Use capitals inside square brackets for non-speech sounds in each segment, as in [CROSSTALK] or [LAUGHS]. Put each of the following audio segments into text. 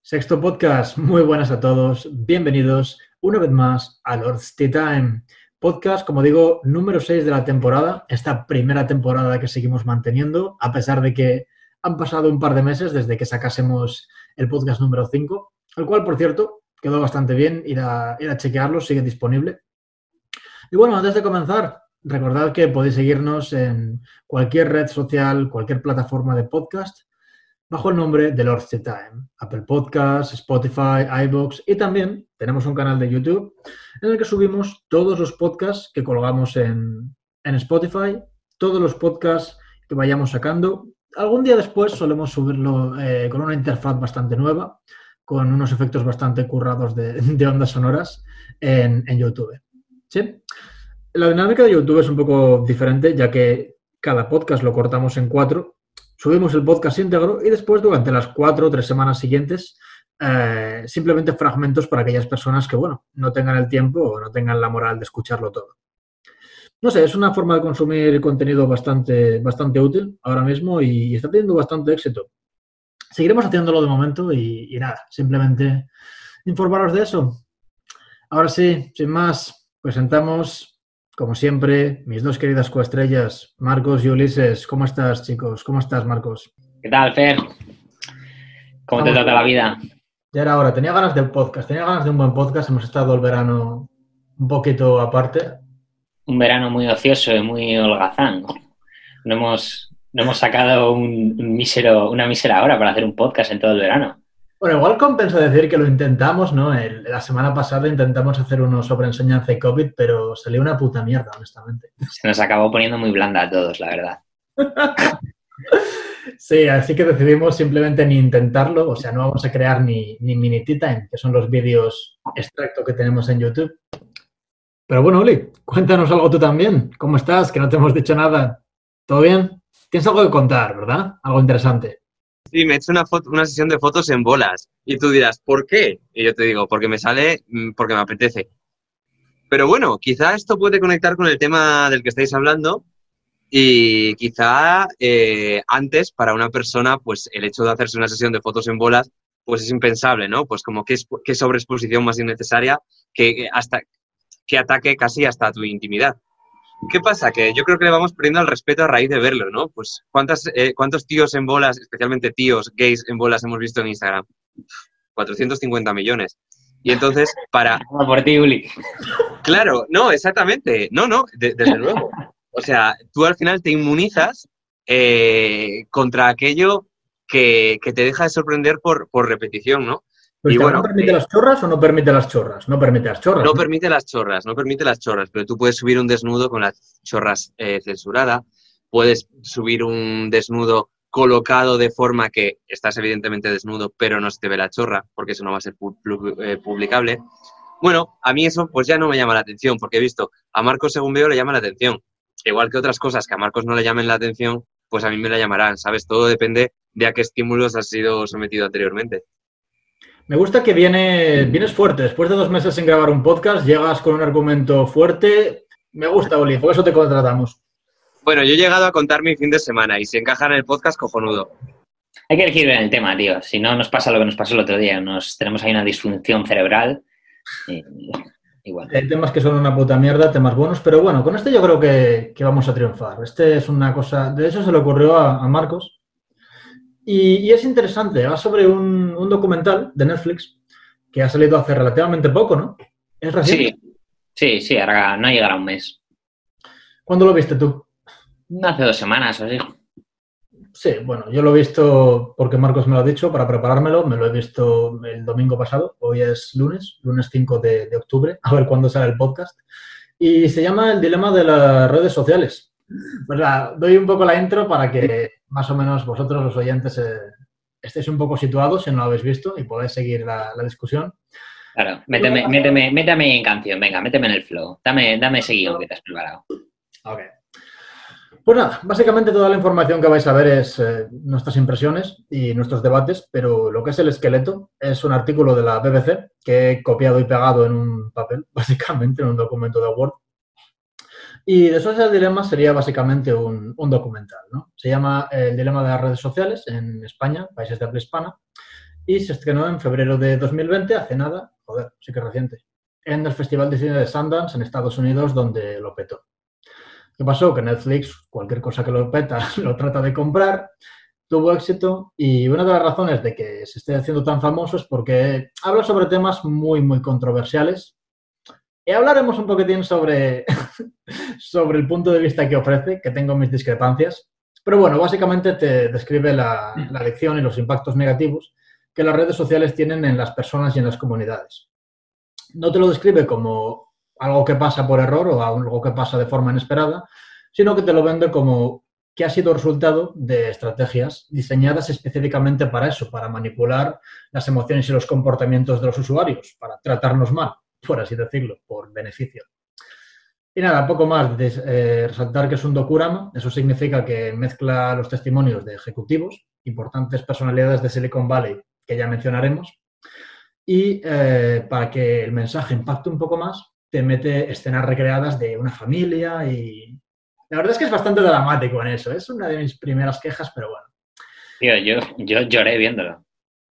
Sexto podcast, muy buenas a todos, bienvenidos una vez más a Lord's Tea Time. Podcast, como digo, número 6 de la temporada, esta primera temporada que seguimos manteniendo, a pesar de que han pasado un par de meses desde que sacásemos el podcast número 5, el cual, por cierto, quedó bastante bien, ir a, ir a chequearlo, sigue disponible. Y bueno, antes de comenzar, recordad que podéis seguirnos en cualquier red social, cualquier plataforma de podcast, bajo el nombre de Lord Time. Apple Podcasts, Spotify, iBox y también tenemos un canal de YouTube en el que subimos todos los podcasts que colgamos en, en Spotify, todos los podcasts que vayamos sacando. Algún día después solemos subirlo eh, con una interfaz bastante nueva, con unos efectos bastante currados de, [LAUGHS] de ondas sonoras en, en YouTube. ¿Sí? La dinámica de YouTube es un poco diferente, ya que cada podcast lo cortamos en cuatro subimos el podcast íntegro y después durante las cuatro o tres semanas siguientes eh, simplemente fragmentos para aquellas personas que, bueno, no tengan el tiempo o no tengan la moral de escucharlo todo. No sé, es una forma de consumir contenido bastante, bastante útil ahora mismo y, está teniendo bastante éxito. Seguiremos haciéndolo de momento y, y nada, simplemente informaros de eso. Ahora sí, sin más, presentamos como siempre, mis dos queridas coestrellas, Marcos y Ulises. ¿Cómo estás, chicos? ¿Cómo estás, Marcos? ¿Qué tal, Fer? ¿Cómo te trata la vida? Ya era hora. Tenía ganas del podcast. Tenía ganas de un buen podcast. Hemos estado el verano un poquito aparte. Un verano muy ocioso y muy holgazán. No hemos, no hemos sacado un, mísero, una mísera hora para hacer un podcast en todo el verano. Bueno, igual compensa decir que lo intentamos, ¿no? la semana pasada intentamos hacer uno sobre enseñanza y COVID, pero salió una puta mierda, honestamente. Se nos acabó poniendo muy blanda a todos, la verdad. [LAUGHS] sí, así que decidimos simplemente ni intentarlo, o sea, no vamos a crear ni, ni mini time, que son los vídeos extracto que tenemos en YouTube. Pero bueno, Uli, cuéntanos algo tú también. ¿Cómo estás? Que no te hemos dicho nada. ¿Todo bien? Tienes algo que contar, ¿verdad? Algo interesante. Sí, me he hecho una, foto, una sesión de fotos en bolas. Y tú dirás, ¿por qué? Y yo te digo, porque me sale, mm, porque me apetece. Pero bueno, quizá esto puede conectar con el tema del que estáis hablando y quizá eh, antes para una persona, pues el hecho de hacerse una sesión de fotos en bolas, pues es impensable, ¿no? Pues como que, es, que sobreexposición más innecesaria que hasta que ataque casi hasta tu intimidad. ¿Qué pasa? Que yo creo que le vamos perdiendo el respeto a raíz de verlo, ¿no? Pues ¿cuántas, eh, ¿cuántos tíos en bolas, especialmente tíos gays en bolas hemos visto en Instagram? 450 millones. Y entonces, para... [LAUGHS] Por ti, Uli. Claro, no, exactamente. No, no, desde luego. O sea, tú al final te inmunizas eh, contra aquello que, que, te deja de sorprender por, por repetición, ¿no? Y bueno, ¿No permite eh, las chorras o no permite las chorras? No permite las chorras. No, permite las chorras, no permite las chorras, pero tú puedes subir un desnudo con las chorras eh, censurada, puedes subir un desnudo colocado de forma que estás evidentemente desnudo, pero no se te ve la chorra, porque eso no va a ser eh, publicable. Bueno, a mí eso pues ya no me llama la atención, porque he visto a Marcos, según veo, le llama la atención. Igual que otras cosas que a Marcos no le llamen la atención, pues a mí me la llamarán, ¿sabes? Todo depende de a qué estímulos has sido sometido anteriormente. Me gusta que viene, vienes fuerte. Después de dos meses sin grabar un podcast, llegas con un argumento fuerte. Me gusta, Oli, por eso te contratamos. Bueno, yo he llegado a contar mi fin de semana y si encaja en el podcast, cojonudo. Hay que elegir en el tema, tío. Si no, nos pasa lo que nos pasó el otro día. Nos tenemos ahí una disfunción cerebral. igual. Hay temas que son una puta mierda, temas buenos, pero bueno, con este yo creo que, vamos a triunfar. Este es una cosa. De hecho, se le ocurrió a Marcos y, es interesante, va sobre un, documental de Netflix que ha salido hace relativamente poco, ¿no? ¿Es reciente? Sí, sí, sí, ahora no llegará un mes. ¿Cuándo lo viste tú? Hace dos semanas o así. Sí, bueno, yo lo he visto porque Marcos me lo ha dicho para preparármelo, me lo he visto el domingo pasado, hoy es lunes, lunes 5 de, de octubre, a ver cuándo sale el podcast. Y se llama El dilema de las redes sociales. Pues la, doy un poco la intro para que más o menos vosotros, los oyentes, eh, estéis un poco situados si no lo habéis visto y podéis seguir la, discusión. Claro, méteme, méteme, méteme, en canción, venga, méteme en el flow. Dame, dame ese guion que te has preparado. Ok. Pues nada, básicamente toda la información que vais a ver es eh, nuestras impresiones y nuestros debates, pero lo que es el esqueleto es un artículo de la BBC que he copiado y pegado en un papel, [LAUGHS] básicamente en un documento de Word, Y de Social Dilemma sería básicamente un, documental, ¿no? Se llama El dilema de las redes sociales en España, países de habla hispana, y se estrenó en febrero de 2020, hace nada, joder, sí que reciente, en el Festival de Cine de Sundance en Estados Unidos, donde lo petó. ¿Qué pasó? Que Netflix, cualquier cosa que lo peta, [LAUGHS] lo trata de comprar, tuvo éxito y una de las razones de que se esté haciendo tan famoso es porque habla sobre temas muy, muy controversiales. Y hablaremos un poquitín sobre, [LAUGHS] sobre el punto de vista que ofrece, que tengo mis discrepancias. Pero bueno, básicamente te describe la, la adicción y los impactos negativos que las redes sociales tienen en las personas y en las comunidades. No te lo describe como algo que pasa por error o algo que pasa de forma inesperada, sino que te lo vende como que ha sido resultado de estrategias diseñadas específicamente para eso, para manipular las emociones y los comportamientos de los usuarios, para tratarnos mal, por así decirlo, por beneficio. Y nada, poco más, de, eh, resaltar que es un docurama, eso significa que mezcla los testimonios de ejecutivos, importantes personalidades de Silicon Valley que ya mencionaremos. Y eh, para que el mensaje impacte un poco más, te mete escenas recreadas de una familia y... La verdad es que es bastante dramático en eso. Es una de mis primeras quejas, pero bueno. Tío, yo, yo lloré viéndolo.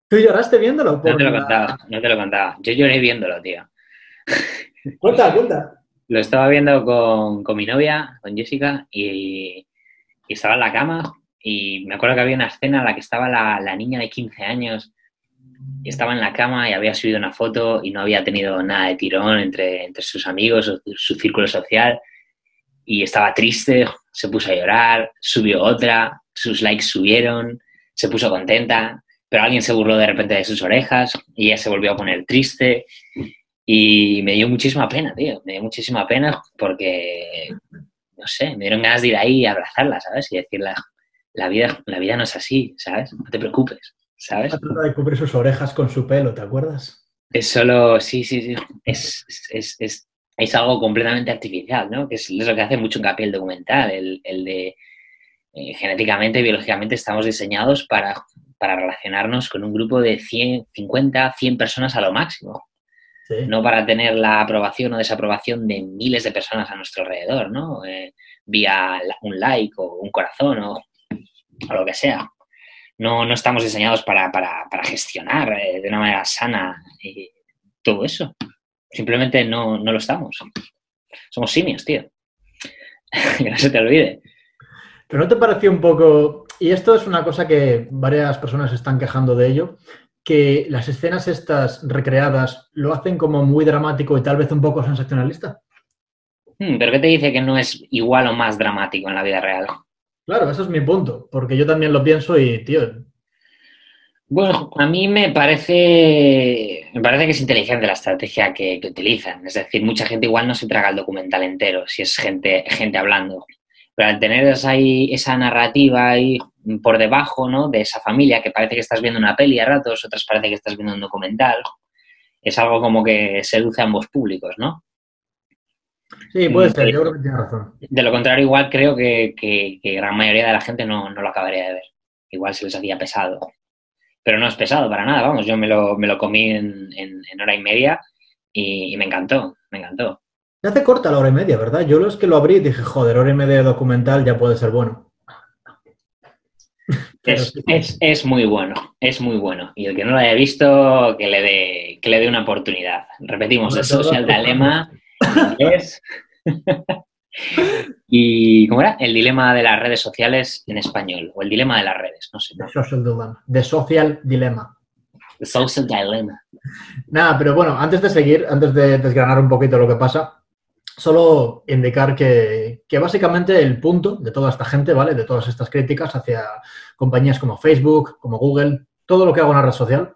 ¿Tú lloraste viéndolo? no te lo contaba, no te lo contaba. Yo lloré viéndolo, tío. Cuenta, cuenta. Lo estaba viendo con, con mi novia, con Jessica, y, y, estaba en la cama y me acuerdo que había una escena en la que estaba la, la niña de 15 años estaba en la cama y había subido una foto y no había tenido nada de tirón entre, entre sus amigos o su círculo social y estaba triste, se puso a llorar, subió otra, sus likes subieron, se puso contenta, pero alguien se burló de repente de sus orejas y ella se volvió a poner triste y me dio muchísima pena, tío, me dio muchísima pena porque, no sé, me dieron ganas de ir ahí y abrazarla, ¿sabes? Y decirle, la vida, la vida no es así, ¿sabes? No te preocupes. ¿sabes? Trata de cubrir sus orejas con su pelo, ¿te acuerdas? Es solo, sí, sí, sí, es, es, es, es algo completamente artificial, ¿no? Que es, lo que hace mucho hincapié el documental, el, el de eh, genéticamente, biológicamente estamos diseñados para, para relacionarnos con un grupo de 100, 50, 100 personas a lo máximo. Sí. No para tener la aprobación o desaprobación de miles de personas a nuestro alrededor, ¿no? Eh, vía un like o un corazón o, o lo que sea no, no estamos diseñados para, para, para gestionar eh, de una manera sana eh, todo eso. Simplemente no, no, lo estamos. Somos simios, tío. [LAUGHS] que no se te olvide. Pero ¿no te pareció un poco, y esto es una cosa que varias personas están quejando de ello, que las escenas estas recreadas lo hacen como muy dramático y tal vez un poco sensacionalista? Hmm, ¿Pero qué te dice que no es igual o más dramático en la vida real? Claro, ese es mi punto, porque yo también lo pienso y, tío. Bueno, a mí me parece, me parece que es inteligente la estrategia que, que, utilizan. Es decir, mucha gente igual no se traga el documental entero, si es gente, gente hablando. Pero al tener esa, esa narrativa ahí por debajo, ¿no? De esa familia, que parece que estás viendo una peli a ratos, otras parece que estás viendo un documental, es algo como que seduce a ambos públicos, ¿no? Sí, puede ser, yo creo que tiene razón. De lo contrario, igual creo que, que, que gran mayoría de la gente no, no, lo acabaría de ver. Igual se les hacía pesado. Pero no es pesado para nada, vamos, yo me lo, me lo comí en, en, en, hora y media y, y, me encantó, me encantó. Se hace corta la hora y media, ¿verdad? Yo los que lo abrí dije, joder, hora y media de documental ya puede ser bueno. Es, es, es, muy bueno, es muy bueno. Y el que no lo haya visto, que le dé, que le dé una oportunidad. Repetimos, el Social Dilemma es... y, ¿cómo era? El dilema de las redes sociales en español, o el dilema de las redes, no sé. The Social Dilemma. The Social Dilemma. The Social Dilemma. Nada, pero bueno, antes de seguir, antes de desgranar un poquito lo que pasa, solo indicar que, que, básicamente el punto de toda esta gente, ¿vale? De todas estas críticas hacia compañías como Facebook, como Google, todo lo que haga una red social,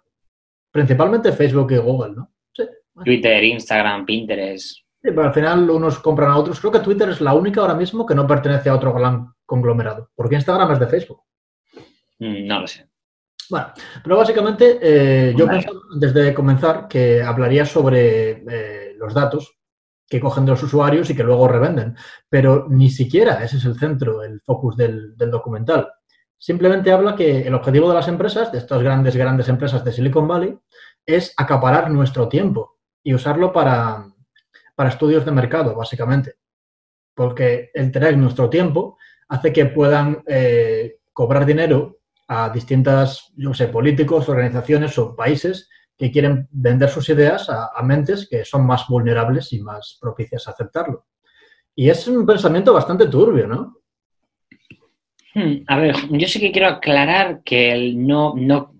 principalmente Facebook y Google, ¿no? Sí. Bueno. Twitter, Instagram, Pinterest, Sí, pero al final unos compran a otros. Creo que Twitter es la única ahora mismo que no pertenece a otro gran conglomerado. Porque Instagram es de Facebook. Mm, no lo sé. Bueno, pero básicamente eh, yo vale. pensaba antes de comenzar que hablaría sobre eh, los datos que cogen de los usuarios y que luego revenden. Pero ni siquiera ese es el centro, el focus del, documental. Simplemente habla que el objetivo de las empresas, de estas grandes, grandes empresas de Silicon Valley, es acaparar nuestro tiempo y usarlo para, para estudios de mercado, básicamente. porque el tener nuestro tiempo hace que puedan eh, cobrar dinero a distintas, yo sé, políticos, organizaciones o países que quieren vender sus ideas a, mentes que son más vulnerables y más propicias a aceptarlo. Y es un pensamiento bastante turbio, ¿no? Hmm, a ver, yo sí que quiero aclarar que el no, no,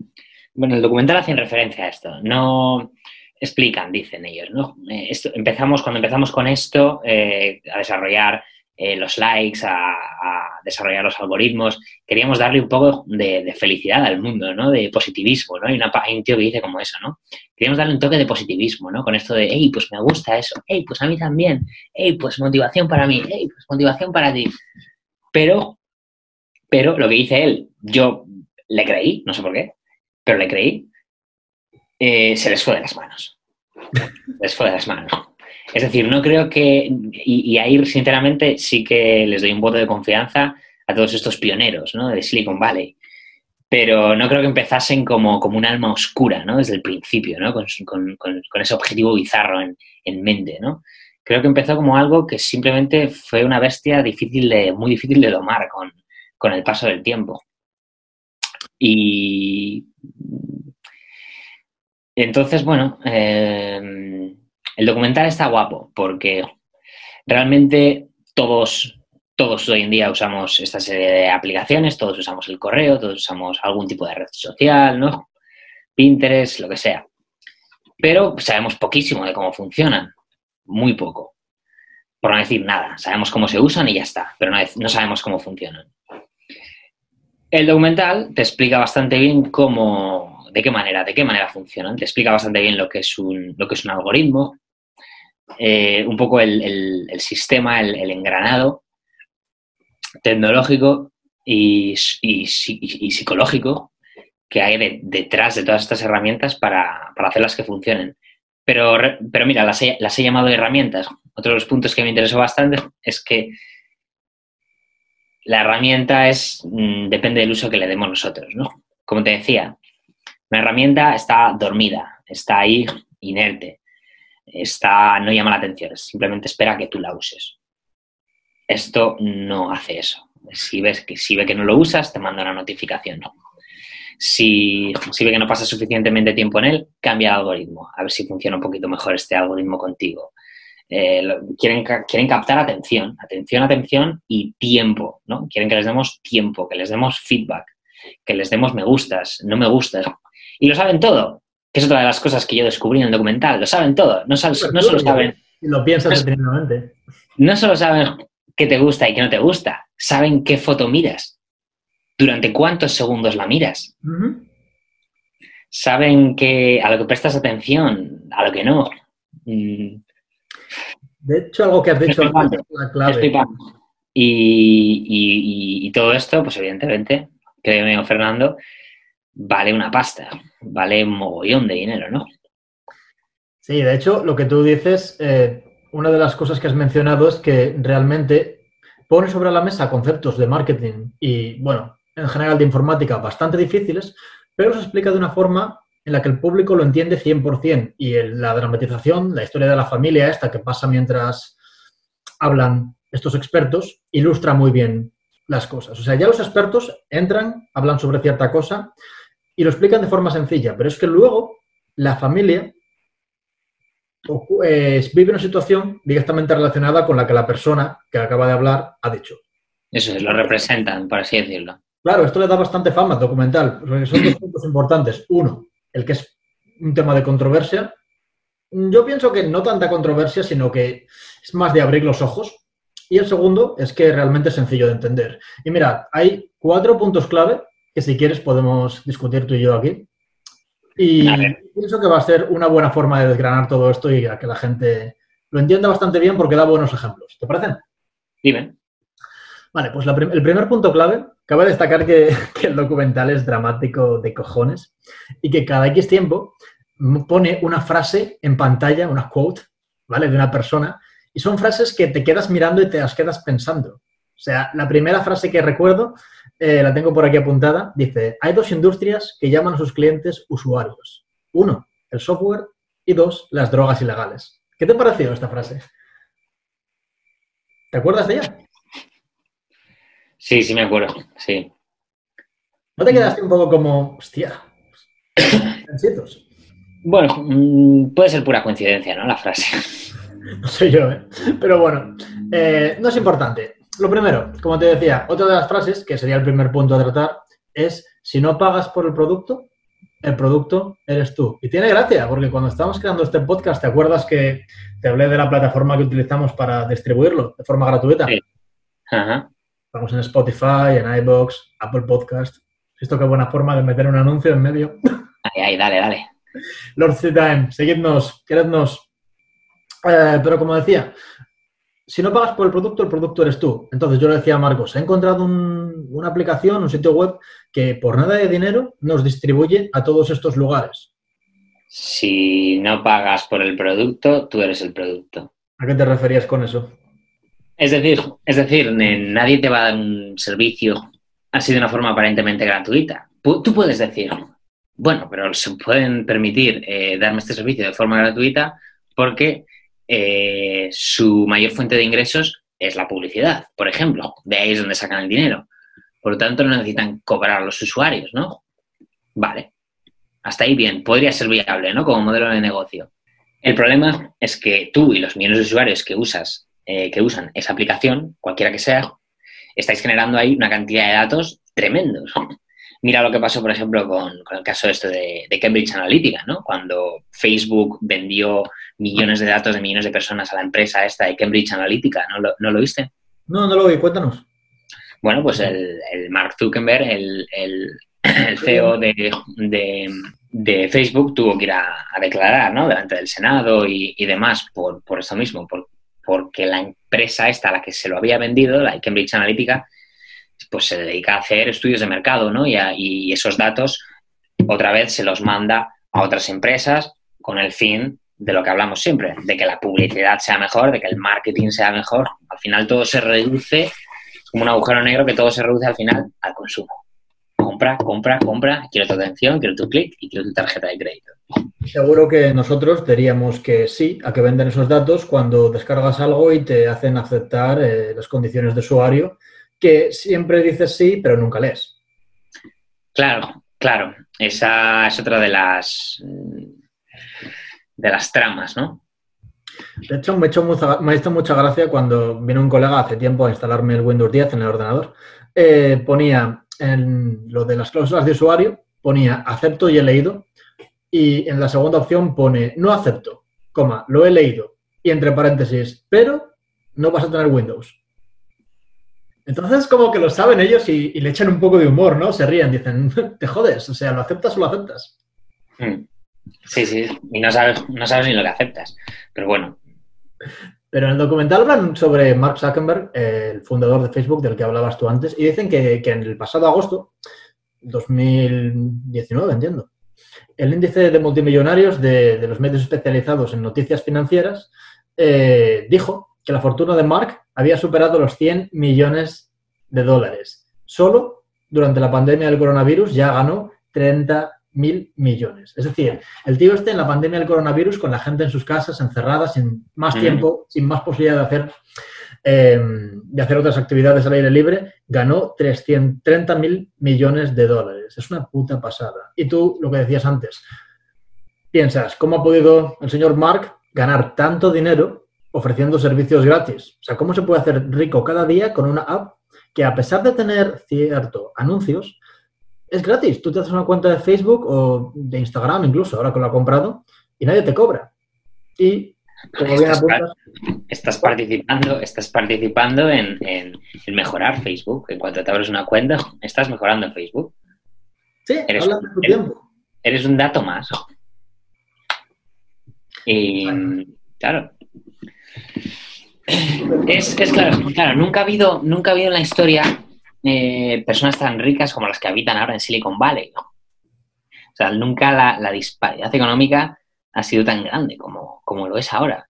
bueno, el documental hace referencia a esto, no explican, dicen ellos, ¿no? Eh, empezamos, cuando empezamos con esto, eh, a desarrollar eh, los likes, a, desarrollar los algoritmos, queríamos darle un poco de, de, felicidad al mundo, ¿no? De positivismo, ¿no? Hay, una, hay un tío que dice como eso, ¿no? Queríamos darle un toque de positivismo, ¿no? Con esto de, hey, pues me gusta eso, hey, pues a mí también, hey, pues motivación para mí, hey, pues motivación para ti. Pero, pero lo que dice él, yo le creí, no sé por qué, pero le creí, eh, se les fue de las manos. Se les fue de las manos. Es decir, no creo que, y, ahí sinceramente sí que les doy un voto de confianza a todos estos pioneros ¿no? de Silicon Valley, pero no creo que empezasen como, como un alma oscura ¿no? desde el principio, ¿no? con, con, con, con ese objetivo bizarro en, en, mente. ¿no? Creo que empezó como algo que simplemente fue una bestia difícil de, muy difícil de domar con, con el paso del tiempo. Y entonces, bueno, eh, el documental está guapo porque realmente todos, todos hoy en día usamos esta serie de aplicaciones, todos usamos el correo, todos usamos algún tipo de red social, ¿no? Pinterest, lo que sea. Pero sabemos poquísimo de cómo funcionan, muy poco. Por no decir nada, sabemos cómo se usan y ya está, pero no, sabemos cómo funcionan. El documental te explica bastante bien cómo, de qué manera, de qué manera funcionan. Te explica bastante bien lo que es un, lo que es un algoritmo, eh, un poco el, sistema, el, engranado tecnológico y, psicológico que hay de, detrás de todas estas herramientas para, hacerlas que funcionen. Pero, pero mira, las he, las he llamado herramientas. Otro de los puntos que me interesó bastante es que la herramienta es, mmm, depende del uso que le demos nosotros, ¿no? Como te decía, una herramienta está dormida, está ahí inerte, está, no llama la atención, simplemente espera que tú la uses. Esto no hace eso. Si ves que si ve que no lo usas, te manda una notificación. ¿no? Si, si ve que no pasas suficientemente tiempo en él, cambia el algoritmo, a ver si funciona un poquito mejor este algoritmo contigo. Eh, quieren, quieren captar atención, atención, atención y tiempo, ¿no? Quieren que les demos tiempo, que les demos feedback, que les demos me gustas, no me gustas. Y lo saben todo, que es otra de las cosas que yo descubrí en el documental, lo saben todo, no, sal, no solo saben... Lo piensas detenidamente. No solo saben qué te gusta y qué no te gusta, saben qué foto miras, durante cuántos segundos la miras. Uh -huh. Saben que a lo que prestas atención, a lo que no. Mm, de hecho, algo que has dicho antes es la clave. Y, y, y, todo esto, pues evidentemente, créeme, Fernando, vale una pasta, vale un mogollón de dinero, ¿no? Sí, de hecho, lo que tú dices, eh, una de las cosas que has mencionado es que realmente pone sobre la mesa conceptos de marketing y, bueno, en general de informática bastante difíciles, pero los explica de una forma en la que el público lo entiende 100% y la dramatización, la historia de la familia esta que pasa mientras hablan estos expertos, ilustra muy bien las cosas. O sea, ya los expertos entran, hablan sobre cierta cosa y lo explican de forma sencilla, pero es que luego la familia eh, vive una situación directamente relacionada con la que la persona que acaba de hablar ha dicho. Eso es, lo representan, por así decirlo. Claro, esto le da bastante fama al documental, son dos puntos importantes. Uno, el que es un tema de controversia. Yo pienso que no tanta controversia, sino que es más de abrir los ojos. Y el segundo es que realmente es sencillo de entender. Y mira, hay cuatro puntos clave que si quieres podemos discutir tú y yo aquí. Y pienso que va a ser una buena forma de desgranar todo esto y a que la gente lo entienda bastante bien porque da buenos ejemplos. ¿Te parecen? Dime. Vale, pues prim el primer punto clave, cabe destacar que, [LAUGHS] que, el documental es dramático de cojones y que cada X tiempo pone una frase en pantalla, una quote, ¿vale? De una persona, y son frases que te quedas mirando y te las quedas pensando. O sea, la primera frase que recuerdo, eh, la tengo por aquí apuntada, dice, hay dos industrias que llaman a sus clientes usuarios. Uno, el software, y dos, las drogas ilegales. ¿Qué te pareció esta frase? ¿Te acuerdas de ella? Sí, sí me acuerdo, sí. ¿No te quedaste un poco como, hostia, ansitos? Bueno, mm, puede ser pura coincidencia, ¿no? La frase. [LAUGHS] No sé yo, ¿eh? Pero bueno, eh, no es importante. Lo primero, como te decía, otra de las frases, que sería el primer punto a tratar, es si no pagas por el producto, el producto eres tú. Y tiene gracia, porque cuando estábamos creando este podcast, ¿te acuerdas que te hablé de la plataforma que utilizamos para distribuirlo de forma gratuita? Sí. Ajá. Estamos en Spotify, en iBox, Apple Podcast. Esto qué buena forma de meter un anuncio en medio. Ahí, ahí, dale, dale. Lord C Time, seguidnos, querednos. Eh, pero como decía, si no pagas por el producto, el producto eres tú. Entonces yo le decía a Marcos, he encontrado un- una aplicación, un sitio web que por nada de dinero nos distribuye a todos estos lugares. Si no pagas por el producto, tú eres el producto. ¿A qué te referías con eso? Es decir, es decir, nadie te va a dar un servicio así de una forma aparentemente gratuita. Tú puedes decir, bueno, pero se pueden permitir eh, darme este servicio de forma gratuita porque eh, su mayor fuente de ingresos es la publicidad, por ejemplo. De ahí es donde sacan el dinero. Por lo tanto, no necesitan cobrar a los usuarios, ¿no? Vale. Hasta ahí bien. Podría ser viable, ¿no? Como modelo de negocio. El problema es que tú y los millones de usuarios que usas, eh, que usan esa aplicación, cualquiera que sea, estáis generando ahí una cantidad de datos tremendos. Mira lo que pasó, por ejemplo, con, el caso este de, de Cambridge Analytica, ¿no? Cuando Facebook vendió millones de datos de millones de personas a la empresa esta de Cambridge Analytica, ¿no lo, no lo viste? No, no lo vi, cuéntanos. Bueno, pues el, el Mark Zuckerberg, el, el- el CEO de, de- de Facebook, tuvo que ir a, a declarar ¿no? delante del Senado y, y demás por, por eso mismo, por- porque la empresa esta a la que se lo había vendido, la Cambridge Analytica, pues se dedica a hacer estudios de mercado, ¿no? Y, a- y esos datos otra vez se los manda a otras empresas con el fin de lo que hablamos siempre, de que la publicidad sea mejor, de que el marketing sea mejor. Al final todo se reduce, es como un agujero negro que todo se reduce al final al consumo. Compra, compra, compra, quiero tu atención, quiero tu clic y quiero tu tarjeta de crédito. Seguro que nosotros diríamos que sí, a que venden esos datos cuando descargas algo y te hacen aceptar eh, las condiciones de usuario, que siempre dices sí, pero nunca lees. Claro, claro, esa es otra de las de las tramas, ¿no? De hecho, me, ha hecho mucha- me ha hecho mucha gracia cuando vino un colega hace tiempo a instalarme el Windows 10 en el ordenador. Eh, ponía en lo de las cláusulas de usuario, ponía acepto y he leído. Y en la segunda opción pone no acepto, coma, lo he leído. Y entre paréntesis, pero no vas a tener Windows. Entonces, como que lo saben ellos y, y le echan un poco de humor, ¿no? Se ríen, dicen, [LAUGHS] te jodes, o sea, lo aceptas o lo aceptas. Mm. Sí, sí, y no sabes, no sabes ni lo que aceptas. Pero bueno, Pero en el documental hablan sobre Mark Zuckerberg, eh, el fundador de Facebook del que hablabas tú antes, y dicen que, que en el pasado agosto, 2019, entiendo, el índice de multimillonarios de, los medios especializados en noticias financieras eh, dijo que la fortuna de Mark había superado los 100 millones de dólares. Solo durante la pandemia del coronavirus ya ganó 30 mil millones. Es decir, el tío este en la pandemia del coronavirus, con la gente en sus casas, encerradas, sin más Mm. tiempo, sin más posibilidad de hacer, eh, de hacer otras actividades al aire libre, ganó 330 mil millones de dólares. Es una puta pasada. Y tú, lo que decías antes, piensas, ¿cómo ha podido el señor Mark ganar tanto dinero ofreciendo servicios gratis? O sea, ¿cómo se puede hacer rico cada día con una app que a pesar de tener cierto anuncios, es gratis. Tú te haces una cuenta de Facebook o de Instagram incluso, ahora que lo ha comprado, y nadie te cobra. Y, como bien Estás apuntas, estás participando, estás participando en, en- en mejorar Facebook. En cuanto te abres una cuenta, estás mejorando Facebook. sí, eres- de tu eres- tiempo. Eres un dato más. Y claro. Es, es claro, claro, nunca ha habido, nunca ha habido en la historia eh, personas tan ricas como las que habitan ahora en Silicon Valley. ¿no? O sea, nunca la, disparidad económica ha sido tan grande como, como lo es ahora.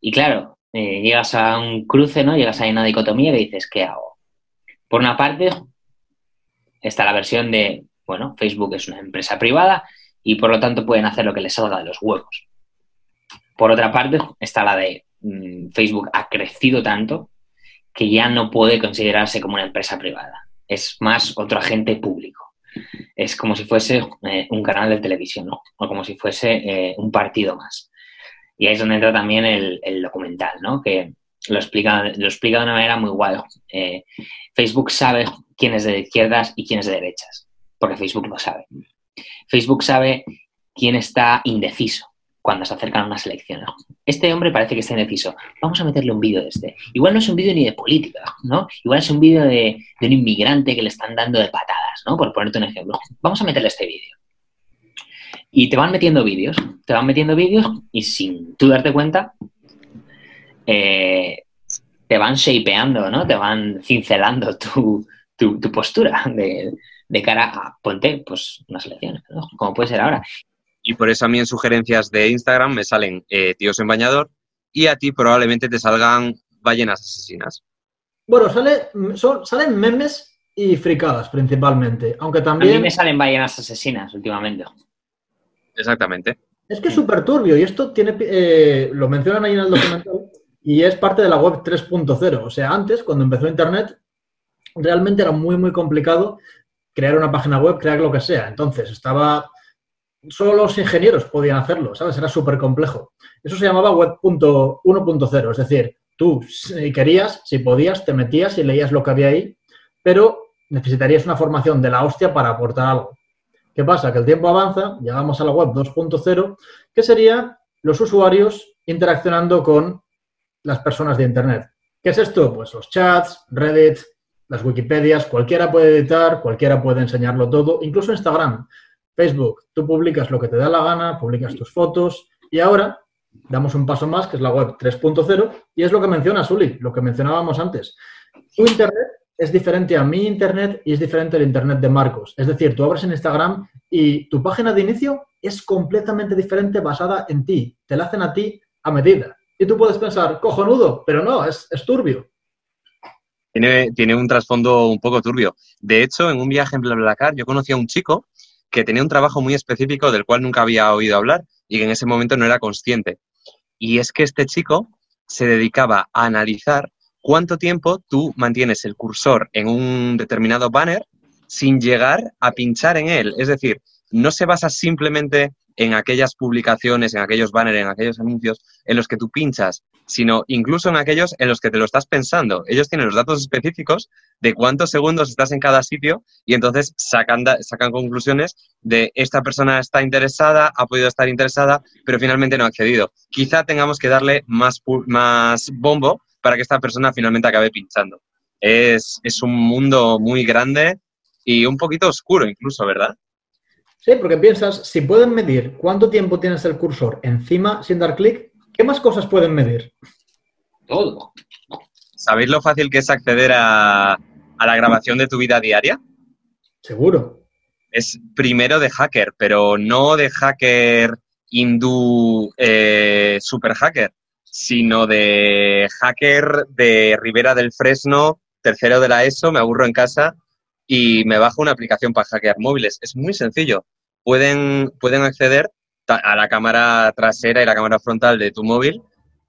Y claro, eh, llegas a un cruce, ¿no? Llegas a una dicotomía que dices, ¿qué hago? Por una parte, está la versión de, bueno, Facebook es una empresa privada y por lo tanto pueden hacer lo que les salga de los huevos. Por otra parte, está la de mm, Facebook ha crecido tanto que ya no puede considerarse como una empresa privada. Es más otro agente público. Es como si fuese eh, un canal de televisión, ¿no? O como si fuese eh, un partido más. Y ahí es donde entra también el, el documental, ¿no? Que lo explica, lo explica de una manera muy guay. Eh, Facebook sabe quién es de izquierdas y quién es de derechas, porque Facebook lo sabe. Facebook sabe quién está indeciso cuando se acercan a unas elecciones. Este hombre parece que está indeciso. Vamos a meterle un vídeo de este. Igual no es un vídeo ni de política, ¿no? Igual es un vídeo de, un inmigrante que le están dando de patadas, ¿no? Por ponerte un ejemplo. Vamos a meterle este vídeo. Y te van metiendo vídeos, te van metiendo vídeos y sin tú darte cuenta, eh, te van shapeando, ¿no? Te van cincelando tu postura de, de, cara a, ponte, pues, unas elecciones, ¿no? Como puede ser ahora. Y por eso a mí en sugerencias de Instagram me salen eh, tíos en bañador y a ti probablemente te salgan ballenas asesinas. Bueno, sale, son, salen memes y fricadas principalmente, aunque también... A mí me salen ballenas asesinas últimamente. Exactamente. Es que es súper turbio y esto tiene, eh, lo mencionan ahí en el documental, y es parte de la web 3.0. O sea, antes, cuando empezó Internet, realmente era muy, muy complicado crear una página web, crear lo que sea. Entonces, estaba... Solo los ingenieros podían hacerlo, ¿sabes? Era súper complejo. Eso se llamaba web 1.0, es decir, tú si querías, si podías, te metías y leías lo que había ahí, pero necesitarías una formación de la hostia para aportar algo. ¿Qué pasa? Que el tiempo avanza, llegamos a la web 2.0, que sería los usuarios interaccionando con las personas de Internet. ¿Qué es esto? Pues los chats, Reddit, las Wikipedias, cualquiera puede editar, cualquiera puede enseñarlo todo, incluso Instagram, Facebook. Tú publicas lo que te da la gana, publicas tus fotos y ahora damos un paso más, que es la web 3.0, y es lo que menciona Sully, lo que mencionábamos antes. Tu Internet es diferente a mi Internet y es diferente al Internet de Marcos. Es decir, tú abres en Instagram y tu página de inicio es completamente diferente basada en ti. Te la hacen a ti a medida. Y tú puedes pensar, cojonudo, pero no, es, es turbio. Tiene, tiene, un trasfondo un poco turbio. De hecho, en un viaje en BlaBlaCar yo conocí a un chico que tenía un trabajo muy específico del cual nunca había oído hablar y que en ese momento no era consciente. Y es que este chico se dedicaba a analizar cuánto tiempo tú mantienes el cursor en un determinado banner sin llegar a pinchar en él. Es decir, no se basa simplemente en aquellas publicaciones, en aquellos banners, en aquellos anuncios en los que tú pinchas, sino incluso en aquellos en los que te lo estás pensando. Ellos tienen los datos específicos de cuántos segundos estás en cada sitio y entonces sacan, sacan conclusiones de esta persona está interesada, ha podido estar interesada, pero finalmente no ha accedido. Quizá tengamos que darle más, más bombo para que esta persona finalmente acabe pinchando. Es, es un mundo muy grande y un poquito oscuro incluso, ¿verdad? Sí, porque piensas, si pueden medir cuánto tiempo tienes el cursor encima sin dar clic, ¿qué más cosas pueden medir? Todo. ¿Sabéis lo fácil que es acceder a, a la grabación de tu vida diaria? Seguro. Es primero de hacker, pero no de hacker hindú eh, super hacker, sino de hacker de Ribera del Fresno, tercero de la ESO, me aburro en casa y me bajo una aplicación para hackear móviles. Es muy sencillo pueden, pueden acceder a la cámara trasera y la cámara frontal de tu móvil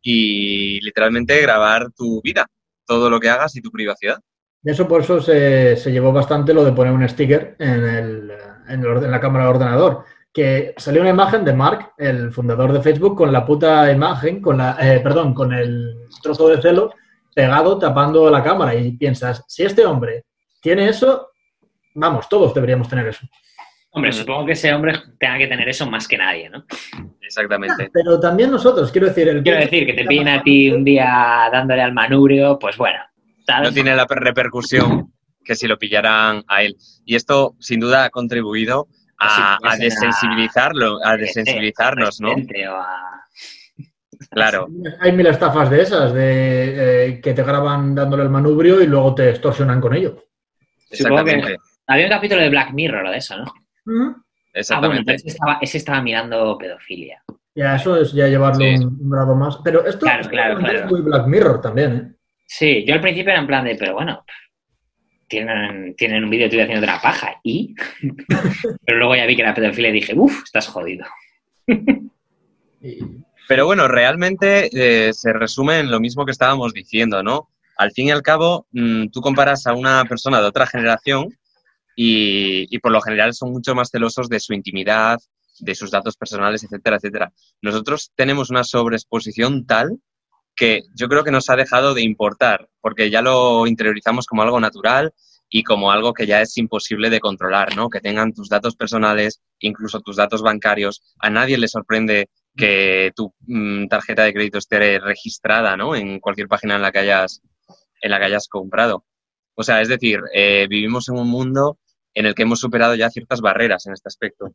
y literalmente grabar tu vida, todo lo que hagas y tu privacidad. Eso por eso se, se llevó bastante lo de poner un sticker en, el, en, el, en, la cámara del ordenador. Que salió una imagen de Mark, el fundador de Facebook, con la puta imagen, con la, eh, perdón, con el trozo de celo pegado tapando la cámara. Y piensas, si este hombre tiene eso, vamos, todos deberíamos tener eso. Hombre, supongo que ese hombre tenga que tener eso más que nadie, ¿no? Exactamente. Pero también nosotros, quiero decir... El quiero decir, que te piden a ti un día dándole al manubrio, pues bueno. ¿sabes? No tiene la repercusión que si lo pillaran a él. Y esto, sin duda, ha contribuido a, a desensibilizarlo, a desensibilizarnos, ¿no? Claro. [LAUGHS] Hay mil estafas de esas, de eh, que te graban dándole el manubrio y luego te extorsionan con ello. Exactamente. Había un capítulo de Black Mirror de eso, ¿no? Exactamente. Ah, bueno, ese, estaba, ese, estaba, mirando pedofilia. Ya, eso es ya llevarlo sí. un, un, grado más. Pero esto claro, claro, es claro. muy Black Mirror también, ¿eh? Sí, yo al principio era en plan de, pero bueno, tienen, tienen un vídeo tuyo haciendo una paja y. [LAUGHS] pero luego ya vi que era pedofilia y dije, uff, estás jodido. [LAUGHS] pero bueno, realmente eh, se resume en lo mismo que estábamos diciendo, ¿no? al fin y al cabo, mm, tú comparas a una persona de otra generación y, por lo general son mucho más celosos de su intimidad, de sus datos personales, etcétera, etcétera. Nosotros tenemos una sobreexposición tal que yo creo que nos ha dejado de importar, porque ya lo interiorizamos como algo natural y como algo que ya es imposible de controlar, ¿no? Que tengan tus datos personales, incluso tus datos bancarios. A nadie le sorprende que tu mm, tarjeta de crédito esté registrada, ¿no? En cualquier página en la que hayas, en la que hayas comprado. O sea, es decir, eh, vivimos en un mundo en el que hemos superado ya ciertas barreras en este aspecto.